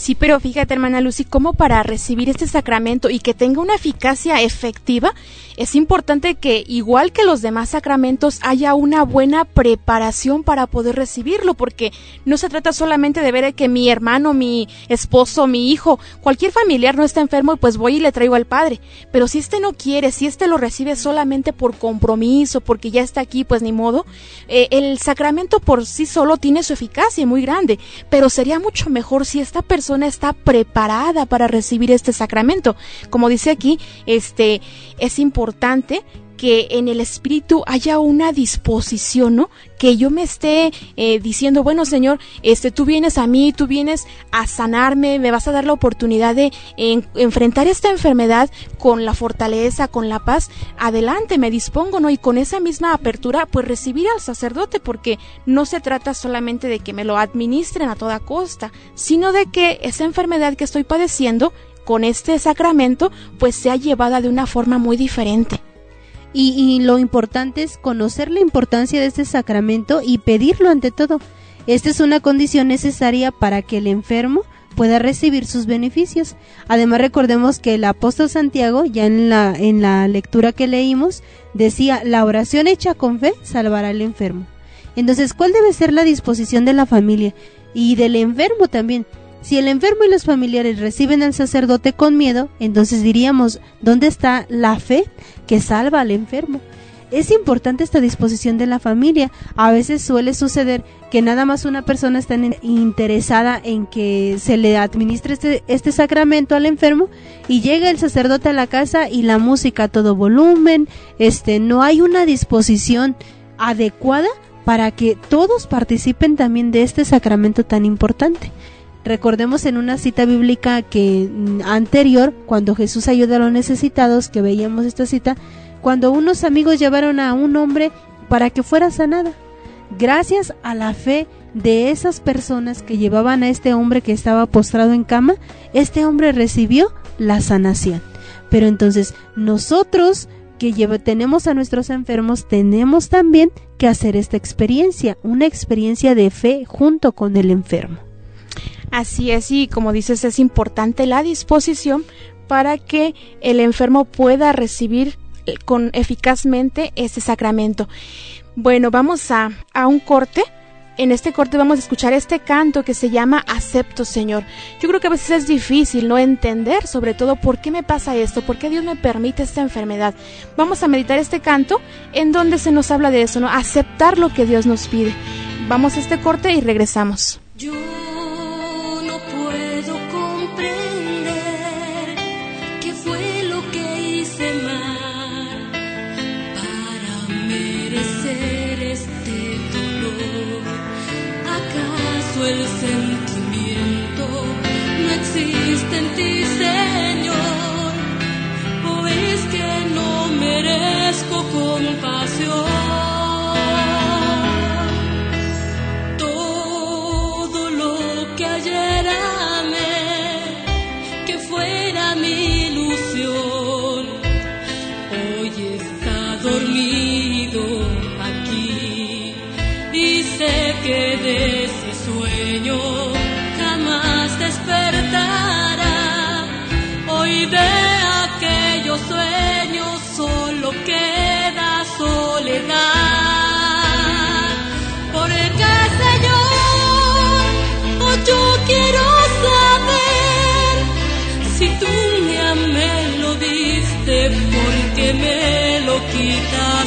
Sí, pero fíjate, hermana Lucy, cómo para recibir este sacramento y que tenga una eficacia efectiva, es importante que, igual que los demás sacramentos, haya una buena preparación para poder recibirlo, porque no se trata solamente de ver que mi hermano, mi esposo, mi hijo, cualquier familiar no está enfermo y pues voy y le traigo al padre. Pero si este no quiere, si este lo recibe solamente por compromiso, porque ya está aquí, pues ni modo, eh, el sacramento por sí solo tiene su eficacia muy grande, pero sería mucho mejor si esta persona está preparada para recibir este sacramento. Como dice aquí, este es importante que en el espíritu haya una disposición, ¿no? Que yo me esté eh, diciendo, bueno Señor, este, tú vienes a mí, tú vienes a sanarme, me vas a dar la oportunidad de enfrentar esta enfermedad con la fortaleza, con la paz. Adelante, me dispongo, ¿no? Y con esa misma apertura, pues recibir al sacerdote, porque no se trata solamente de que me lo administren a toda costa, sino de que esa enfermedad que estoy padeciendo con este sacramento, pues sea llevada de una forma muy diferente. Y, lo importante es conocer la importancia de este sacramento y pedirlo ante todo. Esta es una condición necesaria para que el enfermo pueda recibir sus beneficios. Además recordemos que el apóstol Santiago, ya en la, en la lectura que leímos, decía, la oración hecha con fe salvará al enfermo. Entonces, ¿cuál debe ser la disposición de la familia y del enfermo también? Si el enfermo y los familiares reciben al sacerdote con miedo, entonces diríamos, ¿dónde está la fe que salva al enfermo? Es importante esta disposición de la familia. A veces suele suceder que nada más una persona está interesada en que se le administre este, este sacramento al enfermo y llega el sacerdote a la casa y la música a todo volumen, este, no hay una disposición adecuada para que todos participen también de este sacramento tan importante. Recordemos en una cita bíblica que mm, anterior, cuando Jesús ayuda a los necesitados, que veíamos esta cita, cuando unos amigos llevaron a un hombre para que fuera sanada. Gracias a la fe de esas personas que llevaban a este hombre que estaba postrado en cama, este hombre recibió la sanación. Pero entonces nosotros que tenemos a nuestros enfermos tenemos también que hacer esta experiencia, una experiencia de fe junto con el enfermo. Así es, y como dices, es importante la disposición para que el enfermo pueda recibir eh, con eficazmente este sacramento. Bueno, vamos a, a un corte. En este corte vamos a escuchar este canto que se llama Acepto Señor. Yo creo que a veces es difícil no entender sobre todo por qué me pasa esto, por qué Dios me permite esta enfermedad. Vamos a meditar este canto en donde se nos habla de eso, ¿no? Aceptar lo que Dios nos pide. Vamos a este corte y regresamos. el merezco compasión. Me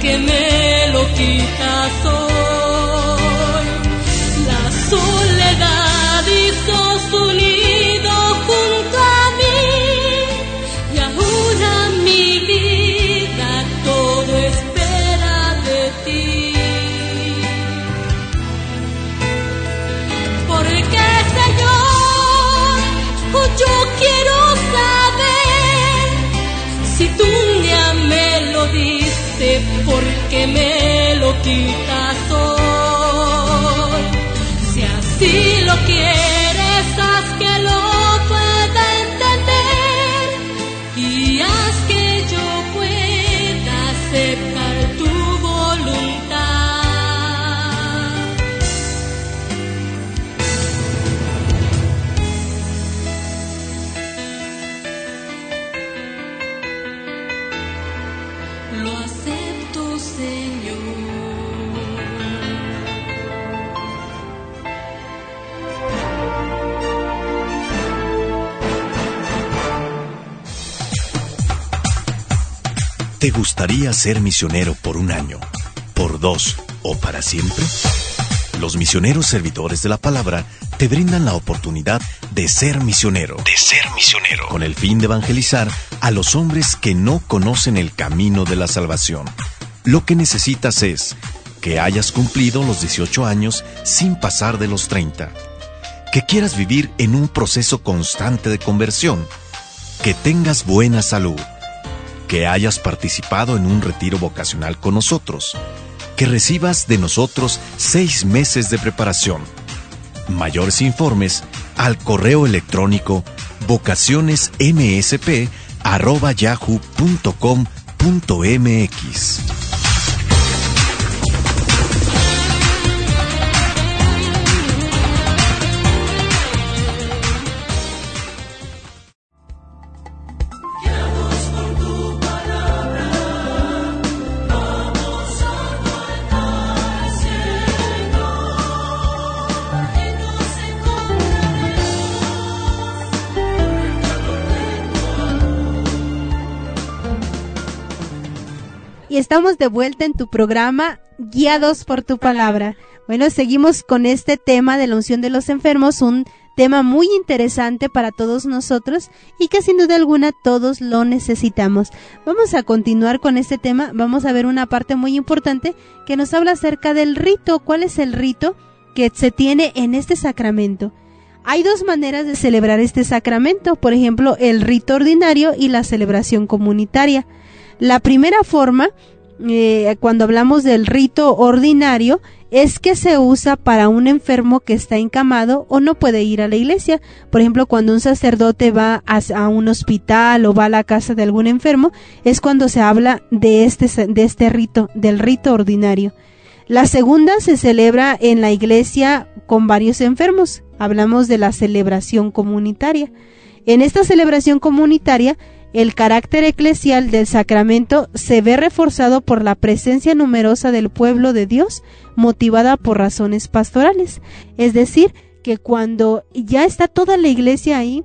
porque me porque me lo quitas ¿Te gustaría ser misionero por un año, por dos o para siempre? Los misioneros servidores de la palabra te brindan la oportunidad de ser misionero. De ser misionero. Con el fin de evangelizar a los hombres que no conocen el camino de la salvación. Lo que necesitas es que hayas cumplido los 18 años sin pasar de los 30. Que quieras vivir en un proceso constante de conversión. Que tengas buena salud que hayas participado en un retiro vocacional con nosotros, que recibas de nosotros seis meses de preparación. Mayores informes al correo electrónico vocacionesmsp@yahoo.com.mx. Y estamos de vuelta en tu programa Guiados por tu palabra. Bueno, seguimos con este tema de la unción de los enfermos, un tema muy interesante para todos nosotros y que sin duda alguna todos lo necesitamos. Vamos a continuar con este tema, vamos a ver una parte muy importante que nos habla acerca del rito. ¿Cuál es el rito que se tiene en este sacramento? Hay dos maneras de celebrar este sacramento, por ejemplo, el rito ordinario y la celebración comunitaria. La primera forma, eh, cuando hablamos del rito ordinario, es que se usa para un enfermo que está encamado o no puede ir a la iglesia. Por ejemplo, cuando un sacerdote va a, a un hospital o va a la casa de algún enfermo, es cuando se habla de este, de este rito, del rito ordinario. La segunda se celebra en la iglesia con varios enfermos. Hablamos de la celebración comunitaria. En esta celebración comunitaria, el carácter eclesial del sacramento se ve reforzado por la presencia numerosa del pueblo de Dios, motivada por razones pastorales. Es decir, que cuando ya está toda la iglesia ahí,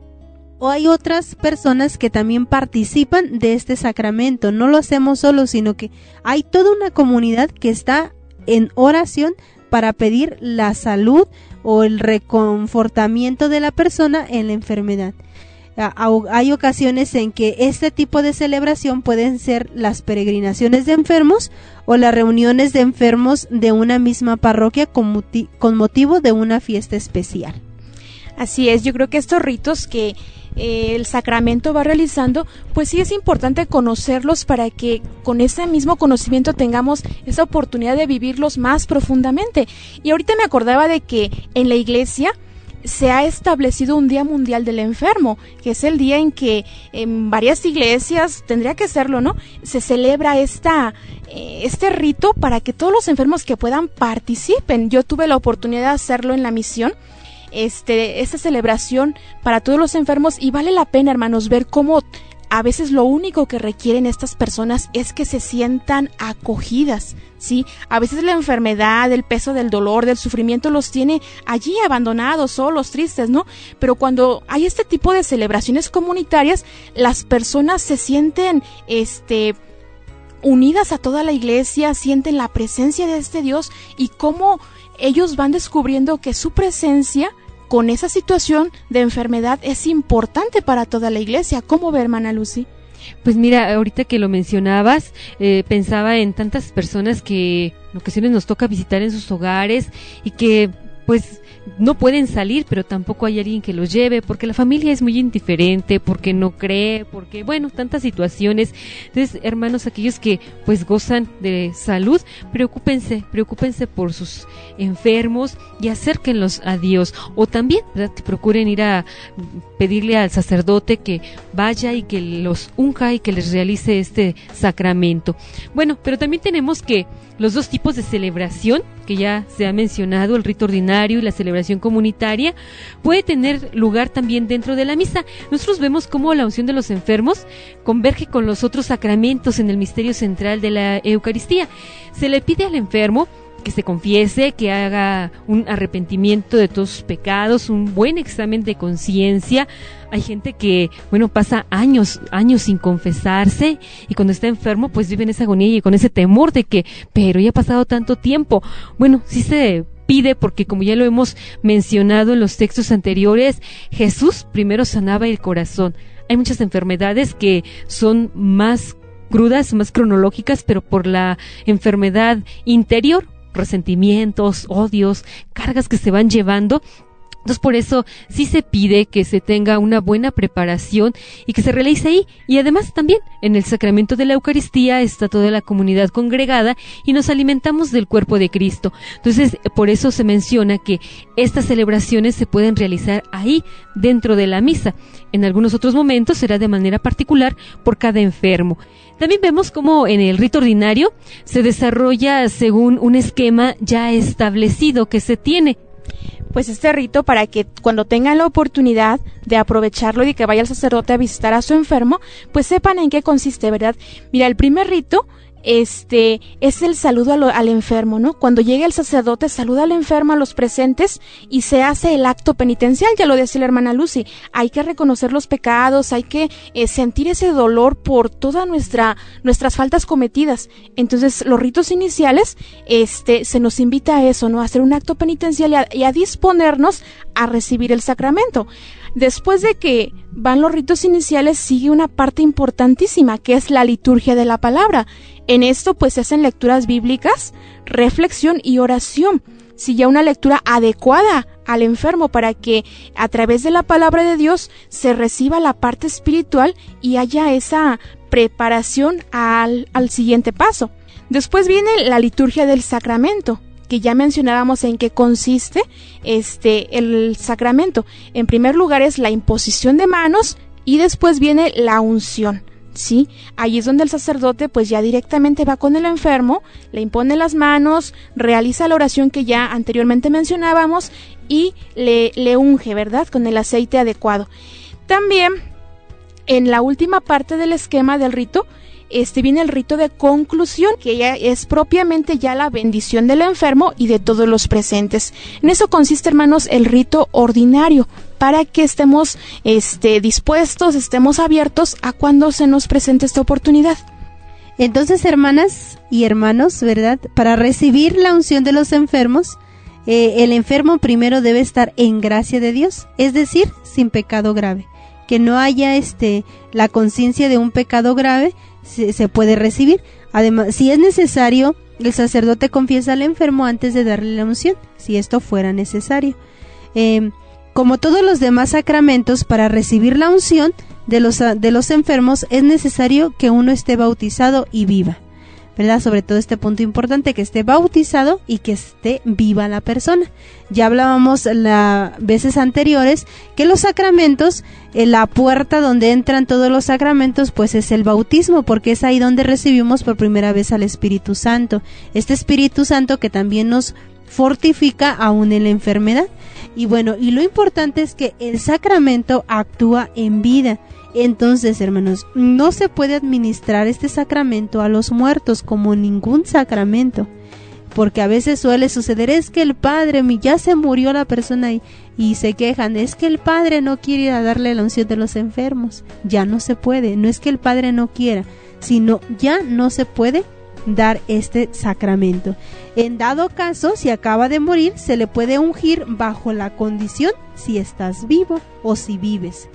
o hay otras personas que también participan de este sacramento. No lo hacemos solos, sino que hay toda una comunidad que está en oración para pedir la salud o el reconfortamiento de la persona en la enfermedad. Hay ocasiones en que este tipo de celebración pueden ser las peregrinaciones de enfermos o las reuniones de enfermos de una misma parroquia con motivo de una fiesta especial. Así es, yo creo que estos ritos que eh, el sacramento va realizando, pues sí es importante conocerlos para que con ese mismo conocimiento tengamos esa oportunidad de vivirlos más profundamente. Y ahorita me acordaba de que en la iglesia se ha establecido un Día Mundial del Enfermo, que es el día en que en varias iglesias, tendría que serlo, ¿no? Se celebra esta, eh, este rito para que todos los enfermos que puedan participen. Yo tuve la oportunidad de hacerlo en la misión este, esta celebración para todos los enfermos y vale la pena, hermanos, ver cómo a veces lo único que requieren estas personas es que se sientan acogidas, ¿sí? A veces la enfermedad, el peso del dolor, del sufrimiento los tiene allí abandonados, solos, tristes, ¿no? Pero cuando hay este tipo de celebraciones comunitarias, las personas se sienten, este, unidas a toda la iglesia, sienten la presencia de este Dios y cómo ellos van descubriendo que su presencia con esa situación de enfermedad es importante para toda la iglesia. ¿Cómo ve, hermana Lucy? Pues mira, ahorita que lo mencionabas, eh, pensaba en tantas personas que en ocasiones nos toca visitar en sus hogares y que pues no pueden salir, pero tampoco hay alguien que los lleve, porque la familia es muy indiferente, porque no cree, porque, bueno, tantas situaciones. Entonces, hermanos, aquellos que pues gozan de salud, preocúpense, preocúpense por sus enfermos y acérquenlos a Dios. O también, procuren ir a pedirle al sacerdote que vaya y que los unja y que les realice este sacramento. Bueno, pero también tenemos que los dos tipos de celebración que ya se ha mencionado, el rito ordinario y la celebración comunitaria, puede tener lugar también dentro de la misa. Nosotros vemos cómo la unción de los enfermos converge con los otros sacramentos en el misterio central de la Eucaristía. Se le pide al enfermo que se confiese, que haga un arrepentimiento de todos sus pecados, un buen examen de conciencia. Hay gente que, bueno, pasa años, años sin confesarse y cuando está enfermo, pues vive en esa agonía y con ese temor de que, pero ya ha pasado tanto tiempo. Bueno, sí se pide porque como ya lo hemos mencionado en los textos anteriores, Jesús primero sanaba el corazón. Hay muchas enfermedades que son más crudas, más cronológicas, pero por la enfermedad interior resentimientos, odios, cargas que se van llevando entonces por eso sí se pide que se tenga una buena preparación y que se realice ahí. Y además también en el sacramento de la Eucaristía está toda la comunidad congregada y nos alimentamos del cuerpo de Cristo. Entonces por eso se menciona que estas celebraciones se pueden realizar ahí dentro de la misa. En algunos otros momentos será de manera particular por cada enfermo. También vemos cómo en el rito ordinario se desarrolla según un esquema ya establecido que se tiene pues este rito para que cuando tengan la oportunidad de aprovecharlo y que vaya el sacerdote a visitar a su enfermo, pues sepan en qué consiste, ¿verdad? Mira, el primer rito este es el saludo al, enfermo, ¿no? Cuando llega el sacerdote, saluda al enfermo a los presentes y se hace el acto penitencial, ya lo decía la hermana Lucy. Hay que reconocer los pecados, hay que eh, sentir ese dolor por todas nuestra, nuestras faltas cometidas. Entonces, los ritos iniciales, este, se nos invita a eso, ¿no? A hacer un acto penitencial y a disponernos a recibir el sacramento. Después de que van los ritos iniciales, sigue una parte importantísima, que es la liturgia de la palabra. En esto pues se hacen lecturas bíblicas, reflexión y oración. Si ya una lectura adecuada al enfermo para que a través de la palabra de Dios se reciba la parte espiritual y haya esa preparación al, al siguiente paso. Después viene la liturgia del sacramento, que ya mencionábamos en qué consiste este el sacramento. En primer lugar es la imposición de manos y después viene la unción. ¿sí? Ahí es donde el sacerdote pues ya directamente va con el enfermo, le impone las manos, realiza la oración que ya anteriormente mencionábamos y le, le unge, ¿verdad? Con el aceite adecuado. También en la última parte del esquema del rito este viene el rito de conclusión, que ya es propiamente ya la bendición del enfermo y de todos los presentes. En eso consiste, hermanos, el rito ordinario, para que estemos este, dispuestos, estemos abiertos a cuando se nos presente esta oportunidad. Entonces, hermanas y hermanos, ¿verdad? Para recibir la unción de los enfermos, eh, el enfermo primero debe estar en gracia de Dios, es decir, sin pecado grave. Que no haya este la conciencia de un pecado grave, se, puede recibir. Además, si es necesario, el sacerdote confiesa al enfermo antes de darle la unción, si esto fuera necesario. Em, como todos los demás sacramentos, para recibir la unción de los, de los enfermos es necesario que uno esté bautizado y viva. ¿Verdad? Sobre todo este punto importante, que esté bautizado y que esté viva la persona. Ya hablábamos las veces anteriores que los sacramentos, en la puerta donde entran todos los sacramentos, pues es el bautismo, porque es ahí donde recibimos por primera vez al Espíritu Santo. Este Espíritu Santo que también nos fortifica aún en la enfermedad. Y bueno, y lo importante es que el sacramento actúa en vida. Entonces, hermanos, no se puede administrar este sacramento a los muertos como ningún sacramento. Porque a veces suele suceder, es que el padre, ya se murió la persona y, y se quejan, es que el padre no quiere ir a darle la unción de los enfermos. Ya no se puede, no es que el padre no quiera, sino ya no se puede dar este sacramento. En dado caso, si acaba de morir, se le puede ungir bajo la condición si estás vivo o si vives.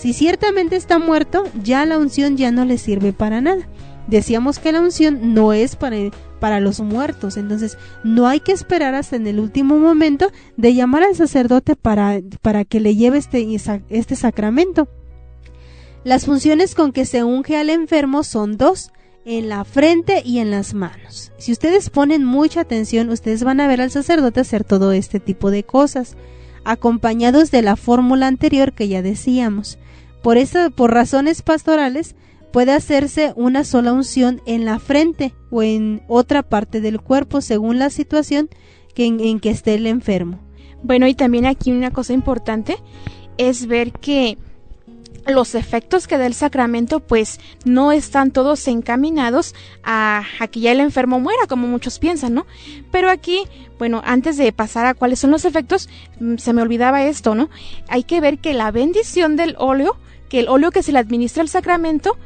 Si ciertamente está muerto, ya la unción ya no le sirve para nada. Decíamos que la unción no es para, para los muertos, entonces no hay que esperar hasta en el último momento de llamar al sacerdote para, para que le lleve este, este sacramento. Las funciones con que se unge al enfermo son dos, en la frente y en las manos. Si ustedes ponen mucha atención, ustedes van a ver al sacerdote hacer todo este tipo de cosas, acompañados de la fórmula anterior que ya decíamos. Por eso, por razones pastorales, puede hacerse una sola unción en la frente o en otra parte del cuerpo según la situación que en, que esté el enfermo. Bueno, y también aquí una cosa importante es ver que los efectos que da el sacramento pues no están todos encaminados a, a, que ya el enfermo muera como muchos piensan, ¿no? Pero aquí, bueno, antes de pasar a cuáles son los efectos, mm, se me olvidaba esto, ¿no? Hay que ver que la bendición del óleo que el óleo que se le administra al sacramento,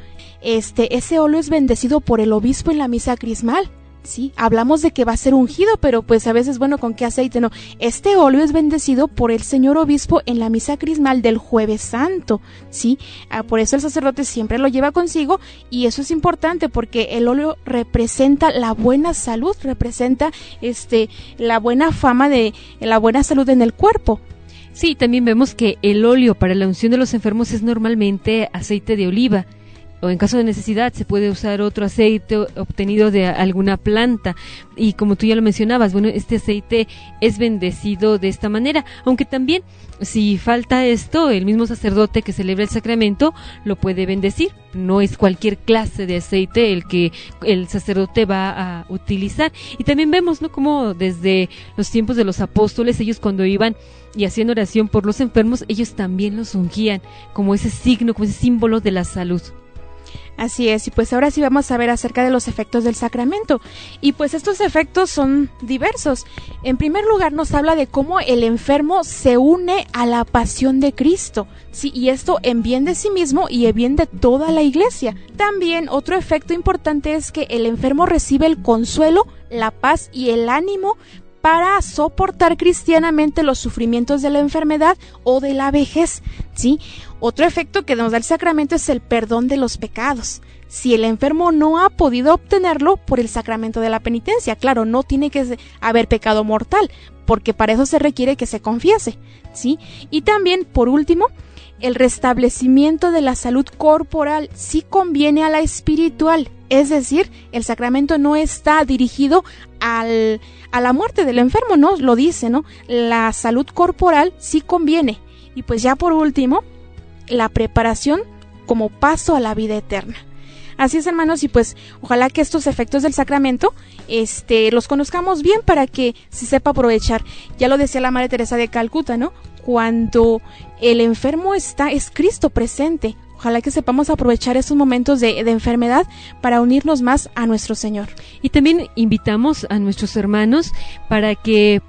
este, ese óleo es bendecido por el obispo en la misa crismal. Sí, hablamos de que va a ser ungido, pero pues a veces, bueno, ¿con qué aceite? No, este óleo es bendecido por el señor obispo en la misa crismal del jueves santo, ¿sí? Ah, por eso el sacerdote siempre lo lleva consigo y eso es importante porque el óleo representa la buena salud, representa, este, la buena fama de, la buena salud en el cuerpo, Sí, también vemos que el óleo para la unción de los enfermos es normalmente aceite de oliva o en caso de necesidad se puede usar otro aceite obtenido de alguna planta y como tú ya lo mencionabas, bueno, este aceite es bendecido de esta manera, aunque también si falta esto, el mismo sacerdote que celebra el sacramento lo puede bendecir, no es cualquier clase de aceite el que el sacerdote va a utilizar y también vemos, ¿no? como desde los tiempos de los apóstoles ellos cuando iban y hacían oración por los enfermos, ellos también los ungían como ese signo, como ese símbolo de la salud. Así es, y pues ahora sí vamos a ver acerca de los efectos del sacramento. Y pues estos efectos son diversos. En primer lugar nos habla de cómo el enfermo se une a la pasión de Cristo. Sí, y esto en bien de sí mismo y en bien de toda la iglesia. También otro efecto importante es que el enfermo recibe el consuelo, la paz y el ánimo para soportar cristianamente los sufrimientos de la enfermedad o de la vejez, ¿sí? Otro efecto que nos da el sacramento es el perdón de los pecados. Si el enfermo no ha podido obtenerlo por el sacramento de la penitencia, claro, no tiene que haber pecado mortal, porque para eso se requiere que se confiese, ¿sí? Y también, por último, el restablecimiento de la salud corporal sí conviene a la espiritual, es decir, el sacramento no está dirigido al, a la muerte del enfermo, no lo dice, ¿no? La salud corporal sí conviene. Y pues ya por último, la preparación como paso a la vida eterna. Así es, hermanos, y pues ojalá que estos efectos del sacramento este los conozcamos bien para que se sepa aprovechar. Ya lo decía la Madre Teresa de Calcuta, ¿no? Cuando el enfermo está es Cristo presente. Ojalá que sepamos aprovechar estos momentos de, enfermedad para unirnos más a nuestro Señor. Y también invitamos a nuestros hermanos para que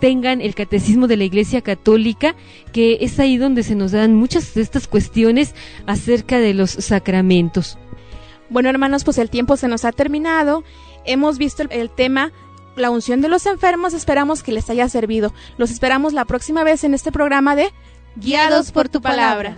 tengan el catecismo de la Iglesia Católica, que es ahí donde se nos dan muchas de estas cuestiones acerca de los sacramentos. Bueno, hermanos, pues el tiempo se nos ha terminado. Hemos visto el, tema la unción de los enfermos, esperamos que les haya servido. Los esperamos la próxima vez en este programa de Guiados por tu palabra.